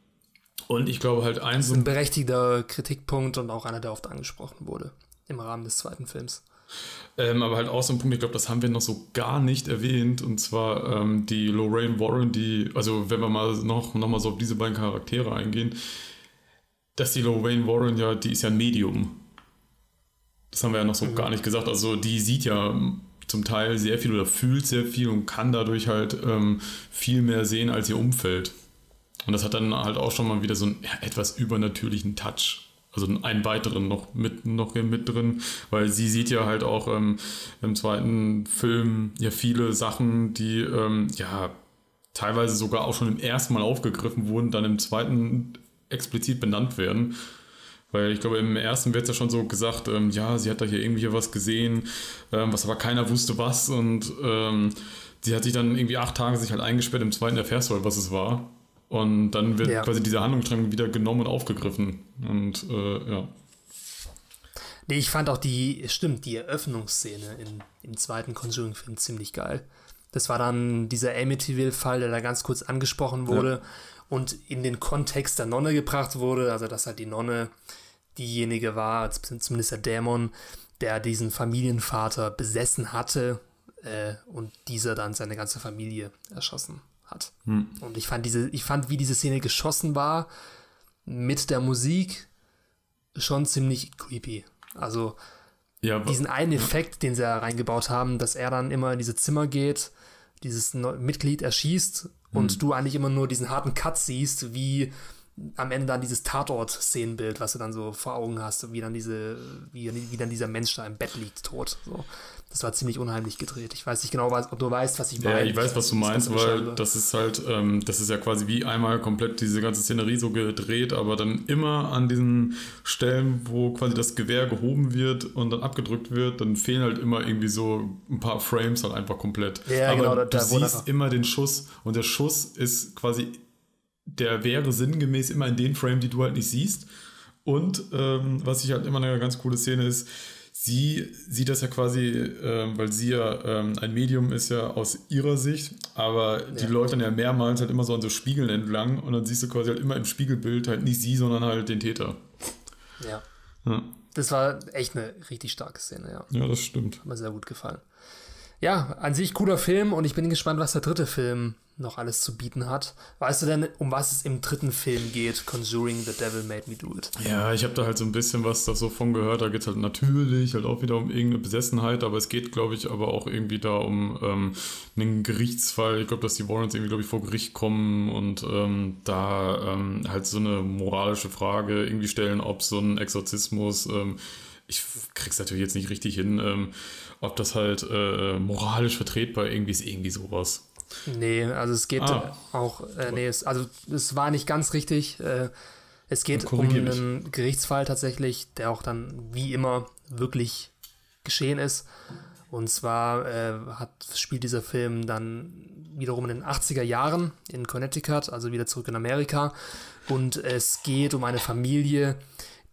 und ich glaube halt ein. Das ist ein berechtigter Kritikpunkt und auch einer, der oft angesprochen wurde im Rahmen des zweiten Films. Ähm, aber halt auch so ein Punkt, ich glaube, das haben wir noch so gar nicht erwähnt, und zwar ähm, die Lorraine Warren, die, also wenn wir mal noch, noch mal so auf diese beiden Charaktere eingehen, dass die Lorraine Warren ja, die ist ja ein Medium. Das haben wir ja noch so mhm. gar nicht gesagt. Also die sieht ja zum Teil sehr viel oder fühlt sehr viel und kann dadurch halt ähm, viel mehr sehen als ihr Umfeld. Und das hat dann halt auch schon mal wieder so einen ja, etwas übernatürlichen Touch. Also einen weiteren noch mit, noch mit drin, weil sie sieht ja halt auch ähm, im zweiten Film ja viele Sachen, die ähm, ja teilweise sogar auch schon im ersten Mal aufgegriffen wurden, dann im zweiten explizit benannt werden. Weil ich glaube, im ersten wird es ja schon so gesagt, ähm, ja, sie hat da hier irgendwie was gesehen, ähm, was aber keiner wusste was. Und ähm, sie hat sich dann irgendwie acht Tage sich halt eingesperrt, im zweiten erfährst du halt, was es war. Und dann wird ja. quasi dieser Handlungsstrang wieder genommen und aufgegriffen. Und äh, ja. Nee, ich fand auch die, stimmt, die Eröffnungsszene in, im zweiten Conjuring-Film ziemlich geil. Das war dann dieser Amityville-Fall, der da ganz kurz angesprochen wurde. Ja und in den Kontext der Nonne gebracht wurde, also dass halt die Nonne diejenige war, zumindest der Dämon, der diesen Familienvater besessen hatte äh, und dieser dann seine ganze Familie erschossen hat. Hm. Und ich fand diese, ich fand, wie diese Szene geschossen war, mit der Musik schon ziemlich creepy. Also ja, diesen einen Effekt, den sie da reingebaut haben, dass er dann immer in diese Zimmer geht, dieses Mitglied erschießt und mhm. du eigentlich immer nur diesen harten Cut siehst, wie am Ende dann dieses Tatort-Szenenbild, was du dann so vor Augen hast, wie dann diese, wie, wie dann dieser Mensch da im Bett liegt, tot. So. Das war ziemlich unheimlich gedreht. Ich weiß nicht genau, ob du weißt, was ich meine. Ja, ich weiß, was du meinst, weil das ist halt, ähm, das ist ja quasi wie einmal komplett diese ganze Szenerie so gedreht, aber dann immer an diesen Stellen, wo quasi das Gewehr gehoben wird und dann abgedrückt wird, dann fehlen halt immer irgendwie so ein paar Frames halt einfach komplett. Ja, aber genau, da, du siehst immer den Schuss und der Schuss ist quasi, der wäre sinngemäß immer in den Frame, die du halt nicht siehst. Und ähm, was ich halt immer eine ganz coole Szene ist, sie sieht das ja quasi, ähm, weil sie ja ähm, ein Medium ist ja aus ihrer Sicht, aber ja. die läuft dann ja mehrmals halt immer so an so Spiegeln entlang und dann siehst du quasi halt immer im Spiegelbild halt nicht sie, sondern halt den Täter. Ja. ja. Das war echt eine richtig starke Szene, ja. Ja, das stimmt. Hat mir sehr gut gefallen. Ja, an sich cooler Film und ich bin gespannt, was der dritte Film noch alles zu bieten hat. Weißt du denn, um was es im dritten Film geht? Conjuring the Devil Made Me Do It. Ja, ich habe da halt so ein bisschen was davon gehört. Da geht es halt natürlich halt auch wieder um irgendeine Besessenheit, aber es geht, glaube ich, aber auch irgendwie da um ähm, einen Gerichtsfall. Ich glaube, dass die Warrens irgendwie, glaube ich, vor Gericht kommen und ähm, da ähm, halt so eine moralische Frage irgendwie stellen, ob so ein Exorzismus, ähm, ich krieg's natürlich jetzt nicht richtig hin, ähm, ob das halt äh, moralisch vertretbar irgendwie ist, irgendwie sowas. Nee, also es geht ah. auch, äh, nee, es, also es war nicht ganz richtig. Äh, es geht um einen mich. Gerichtsfall tatsächlich, der auch dann wie immer wirklich geschehen ist. Und zwar äh, hat, spielt dieser Film dann wiederum in den 80er Jahren in Connecticut, also wieder zurück in Amerika. Und es geht um eine Familie,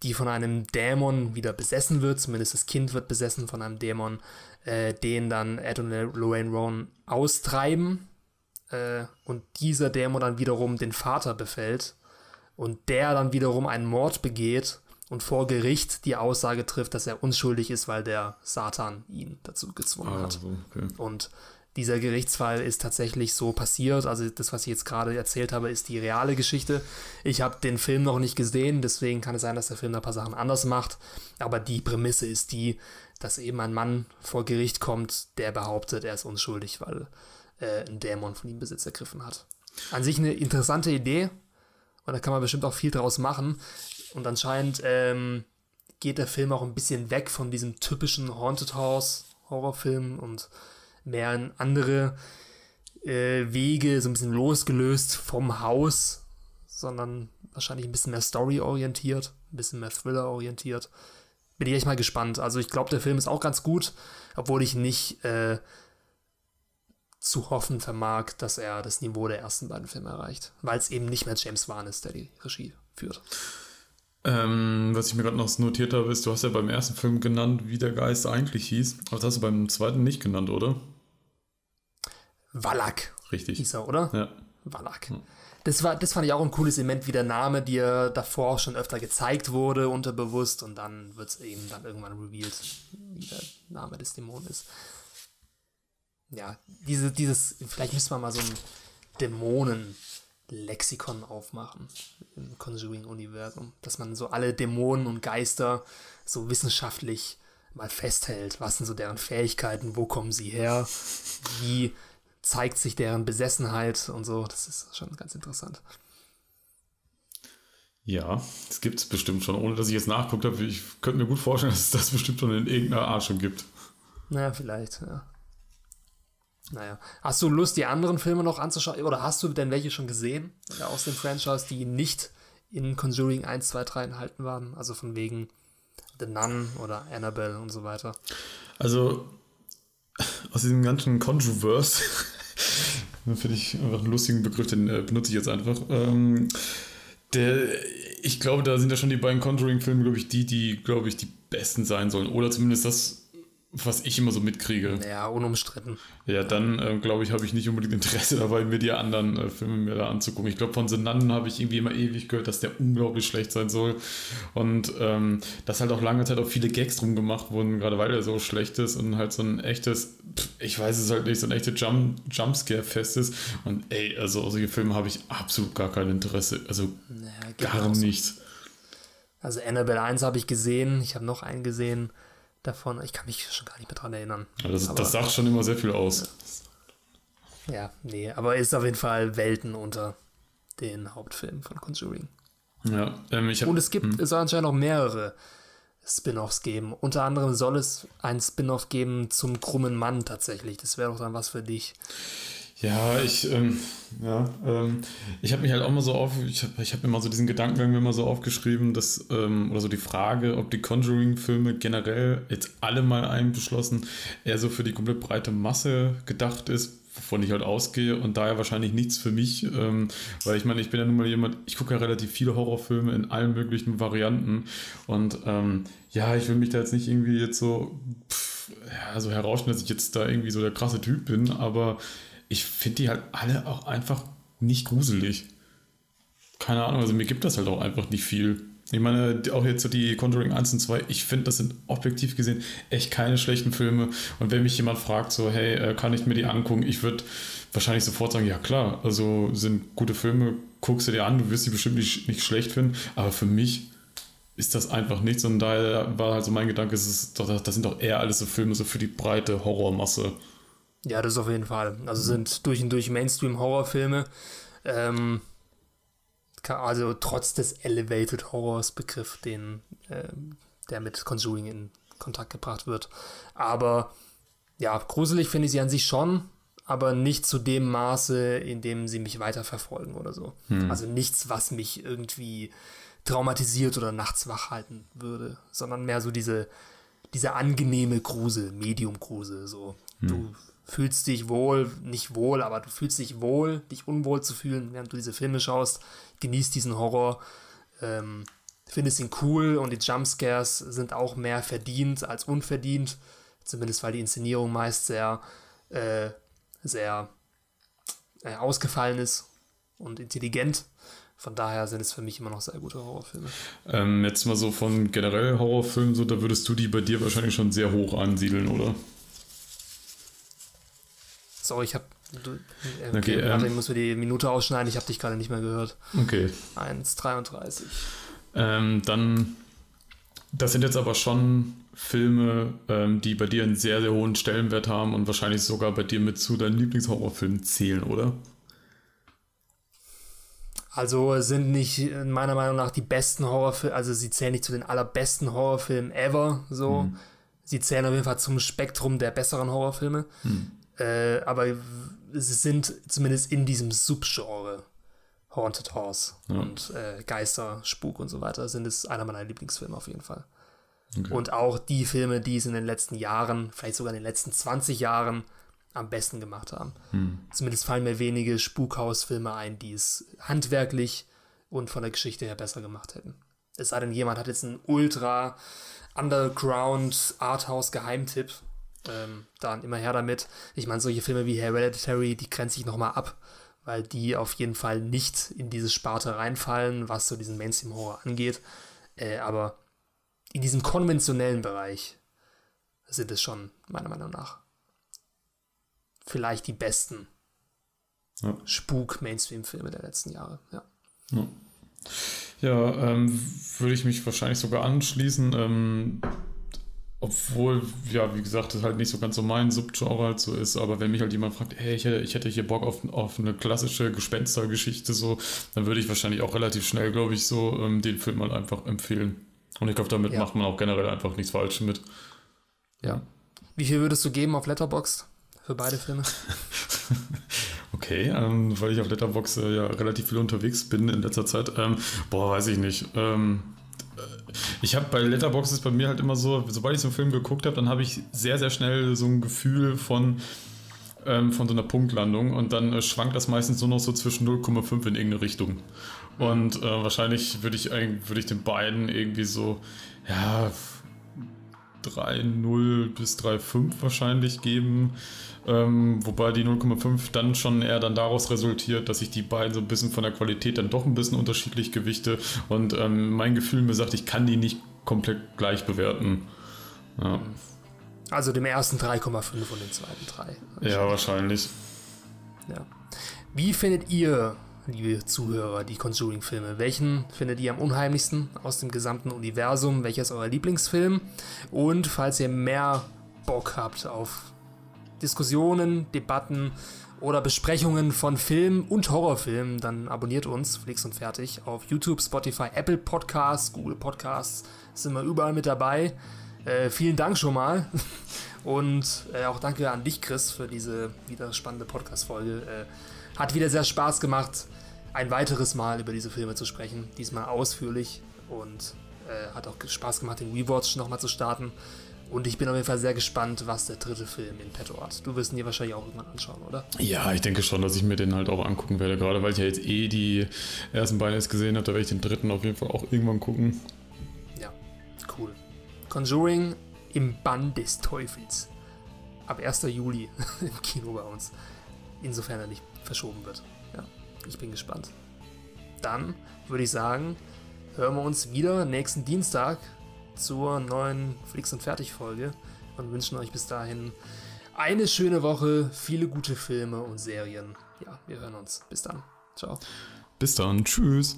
die von einem Dämon wieder besessen wird, zumindest das Kind wird besessen von einem Dämon, äh, den dann Ed und Lorraine Rowan austreiben äh, und dieser Dämon dann wiederum den Vater befällt und der dann wiederum einen Mord begeht und vor Gericht die Aussage trifft, dass er unschuldig ist, weil der Satan ihn dazu gezwungen ah, hat. Okay. Und dieser Gerichtsfall ist tatsächlich so passiert. Also das, was ich jetzt gerade erzählt habe, ist die reale Geschichte. Ich habe den Film noch nicht gesehen, deswegen kann es sein, dass der Film ein paar Sachen anders macht. Aber die Prämisse ist die, dass eben ein Mann vor Gericht kommt, der behauptet, er ist unschuldig, weil äh, ein Dämon von ihm Besitz ergriffen hat. An sich eine interessante Idee und da kann man bestimmt auch viel draus machen. Und anscheinend ähm, geht der Film auch ein bisschen weg von diesem typischen Haunted House Horrorfilm und mehr in andere äh, Wege, so ein bisschen losgelöst vom Haus, sondern wahrscheinlich ein bisschen mehr Story-orientiert, ein bisschen mehr Thriller-orientiert. Bin ich echt mal gespannt. Also ich glaube, der Film ist auch ganz gut, obwohl ich nicht äh, zu hoffen vermag, dass er das Niveau der ersten beiden Filme erreicht, weil es eben nicht mehr James Wan ist, der die Regie führt. Ähm, was ich mir gerade noch notiert habe, ist, du hast ja beim ersten Film genannt, wie der Geist eigentlich hieß. Aber das hast du beim zweiten nicht genannt, oder? Wallach. Richtig. Hieß er, oder? Ja. Wallach. Hm. Das, war, das fand ich auch ein cooles Element, wie der Name dir davor schon öfter gezeigt wurde, unterbewusst, und dann wird es eben dann irgendwann revealed, wie der Name des Dämonen ist. Ja, diese, dieses, vielleicht müssen wir mal so ein Dämonen-Lexikon aufmachen im Conjuring-Universum, dass man so alle Dämonen und Geister so wissenschaftlich mal festhält. Was sind so deren Fähigkeiten? Wo kommen sie her? Wie zeigt sich deren Besessenheit und so. Das ist schon ganz interessant. Ja, es gibt es bestimmt schon, ohne dass ich jetzt nachguckt habe. Ich könnte mir gut vorstellen, (laughs) dass es das bestimmt schon in irgendeiner Art schon gibt. Naja, vielleicht, ja. Naja. Hast du Lust, die anderen Filme noch anzuschauen? Oder hast du denn welche schon gesehen aus dem Franchise, die nicht in Conjuring 1, 2, 3 enthalten waren? Also von wegen The Nun oder Annabelle und so weiter. Also aus diesem ganzen Controverse finde ich einfach einen lustigen Begriff, den äh, benutze ich jetzt einfach. Ähm, der, ich glaube, da sind ja schon die beiden Conjuring-Filme, glaube ich, die, die, glaube ich, die besten sein sollen. Oder zumindest das was ich immer so mitkriege. Ja, unumstritten. Ja, dann äh, glaube ich, habe ich nicht unbedingt Interesse (laughs) dabei, mir die anderen äh, Filme mir da anzugucken. Ich glaube, von The Nun habe ich irgendwie immer ewig gehört, dass der unglaublich schlecht sein soll. Und ähm, dass halt auch lange Zeit auch viele Gags drum gemacht wurden, gerade weil er so schlecht ist und halt so ein echtes, ich weiß es halt nicht, so ein echtes Jump Jumpscare-Fest ist. Und ey, also solche Filme habe ich absolut gar kein Interesse. Also naja, gar nicht. Also Annabelle 1 habe ich gesehen, ich habe noch einen gesehen davon. Ich kann mich schon gar nicht mehr dran erinnern. Ja, das, aber, das sagt schon immer sehr viel aus. Ja, nee, aber ist auf jeden Fall Welten unter den Hauptfilmen von Conjuring. Ja, ähm, ich hab, Und es gibt, hm. es soll anscheinend noch mehrere Spin-offs geben. Unter anderem soll es ein Spin-off geben zum krummen Mann tatsächlich. Das wäre doch dann was für dich. Ja, ich, ähm, ja, ähm, ich habe mich halt auch mal so auf, ich habe ich hab mir mal so diesen Gedankengang mir mal so aufgeschrieben, dass, ähm, oder so die Frage, ob die Conjuring-Filme generell jetzt alle mal einbeschlossen eher so für die komplett breite Masse gedacht ist, wovon ich halt ausgehe und daher wahrscheinlich nichts für mich, ähm, weil ich meine, ich bin ja nun mal jemand, ich gucke ja relativ viele Horrorfilme in allen möglichen Varianten und ähm, ja, ich will mich da jetzt nicht irgendwie jetzt so, pff, ja, so herausstellen, dass ich jetzt da irgendwie so der krasse Typ bin, aber ich finde die halt alle auch einfach nicht gruselig. Keine Ahnung, also mir gibt das halt auch einfach nicht viel. Ich meine, auch jetzt so die Conjuring 1 und 2, ich finde, das sind objektiv gesehen echt keine schlechten Filme. Und wenn mich jemand fragt, so, hey, äh, kann ich mir die angucken? Ich würde wahrscheinlich sofort sagen, ja klar, also sind gute Filme, guckst du dir an, du wirst sie bestimmt nicht, nicht schlecht finden. Aber für mich ist das einfach nichts. Und daher war halt so mein Gedanke, das, ist das sind doch eher alles so Filme so für die breite Horrormasse. Ja, das auf jeden Fall. Also sind durch und durch Mainstream-Horrorfilme. Ähm, also trotz des Elevated Horrors Begriff, den, äh, der mit Conjuring in Kontakt gebracht wird. Aber ja, gruselig finde ich sie an sich schon, aber nicht zu dem Maße, in dem sie mich weiterverfolgen oder so. Hm. Also nichts, was mich irgendwie traumatisiert oder nachts wach halten würde, sondern mehr so diese, diese angenehme Grusel, Medium-Grusel. So, hm. du fühlst dich wohl, nicht wohl, aber du fühlst dich wohl, dich unwohl zu fühlen, während du diese Filme schaust. Genießt diesen Horror. Ähm, findest ihn cool und die Jumpscares sind auch mehr verdient als unverdient. Zumindest weil die Inszenierung meist sehr, äh, sehr äh, ausgefallen ist und intelligent. Von daher sind es für mich immer noch sehr gute Horrorfilme. Ähm, jetzt mal so von generell Horrorfilmen, so, da würdest du die bei dir wahrscheinlich schon sehr hoch ansiedeln, oder? Sorry, ich habe. Äh, okay, okay ähm, muss mir die Minute ausschneiden, ich habe dich gerade nicht mehr gehört. Okay. 1,33. Ähm, dann, das sind jetzt aber schon Filme, ähm, die bei dir einen sehr, sehr hohen Stellenwert haben und wahrscheinlich sogar bei dir mit zu deinen Lieblingshorrorfilmen zählen, oder? Also sind nicht meiner Meinung nach die besten Horrorfilme, also sie zählen nicht zu den allerbesten Horrorfilmen ever, so. Hm. Sie zählen auf jeden Fall zum Spektrum der besseren Horrorfilme. Hm. Äh, aber sie sind zumindest in diesem Subgenre Haunted House ja. und äh, Geister, Spuk und so weiter sind es einer meiner Lieblingsfilme auf jeden Fall. Okay. Und auch die Filme, die es in den letzten Jahren, vielleicht sogar in den letzten 20 Jahren am besten gemacht haben. Hm. Zumindest fallen mir wenige Spukhausfilme ein, die es handwerklich und von der Geschichte her besser gemacht hätten. Es sei denn, jemand hat jetzt einen ultra Underground Arthouse Geheimtipp. Ähm, dann immer her damit. Ich meine, solche Filme wie Hereditary, die grenze ich nochmal ab weil die auf jeden Fall nicht in diese Sparte reinfallen, was so diesen Mainstream-Horror angeht. Äh, aber in diesem konventionellen Bereich sind es schon, meiner Meinung nach, vielleicht die besten ja. Spuk-Mainstream-Filme der letzten Jahre. Ja, ja. ja ähm, würde ich mich wahrscheinlich sogar anschließen. Ähm, obwohl, ja, wie gesagt, das halt nicht so ganz so mein Subgenre halt so ist, aber wenn mich halt jemand fragt, hey, ich hätte, ich hätte hier Bock auf, auf eine klassische Gespenstergeschichte, so, dann würde ich wahrscheinlich auch relativ schnell, glaube ich, so ähm, den Film mal einfach empfehlen. Und ich glaube, damit ja. macht man auch generell einfach nichts falsch mit. Ja. Wie viel würdest du geben auf Letterboxd für beide Filme? (laughs) okay, ähm, weil ich auf Letterboxd äh, ja relativ viel unterwegs bin in letzter Zeit. Ähm, boah, weiß ich nicht. Ähm, ich habe bei Letterboxd ist bei mir halt immer so, sobald ich so einen Film geguckt habe, dann habe ich sehr, sehr schnell so ein Gefühl von, ähm, von so einer Punktlandung und dann äh, schwankt das meistens nur noch so zwischen 0,5 in irgendeine Richtung. Und äh, wahrscheinlich würde ich, würd ich den beiden irgendwie so, ja, 3,0 bis 3,5 wahrscheinlich geben. Ähm, wobei die 0,5 dann schon eher dann daraus resultiert, dass ich die beiden so ein bisschen von der Qualität dann doch ein bisschen unterschiedlich gewichte. Und ähm, mein Gefühl mir sagt, ich kann die nicht komplett gleich bewerten. Ja. Also dem ersten 3,5 und dem zweiten 3. Ja, wahrscheinlich. Ja. Wie findet ihr liebe Zuhörer, die Conjuring-Filme. Welchen findet ihr am unheimlichsten aus dem gesamten Universum? Welcher ist euer Lieblingsfilm? Und falls ihr mehr Bock habt auf Diskussionen, Debatten oder Besprechungen von Filmen und Horrorfilmen, dann abonniert uns, Flix und Fertig, auf YouTube, Spotify, Apple Podcasts, Google Podcasts, sind wir überall mit dabei. Äh, vielen Dank schon mal. (laughs) Und äh, auch danke an dich, Chris, für diese wieder spannende Podcast-Folge. Äh, hat wieder sehr Spaß gemacht ein weiteres Mal über diese Filme zu sprechen. Diesmal ausführlich und äh, hat auch Spaß gemacht, den Rewatch nochmal zu starten. Und ich bin auf jeden Fall sehr gespannt, was der dritte Film in petto hat. Du wirst ihn dir wahrscheinlich auch irgendwann anschauen, oder? Ja, ich denke schon, dass ich mir den halt auch angucken werde. Gerade weil ich ja jetzt eh die ersten beiden jetzt gesehen habe, da werde ich den dritten auf jeden Fall auch irgendwann gucken. Ja, cool. Conjuring im Bann des Teufels. Ab 1. Juli (laughs) im Kino bei uns. Insofern er nicht verschoben wird. Ich bin gespannt. Dann würde ich sagen, hören wir uns wieder nächsten Dienstag zur neuen Flix und Fertig Folge und wünschen euch bis dahin eine schöne Woche, viele gute Filme und Serien. Ja, wir hören uns. Bis dann. Ciao. Bis dann. Tschüss.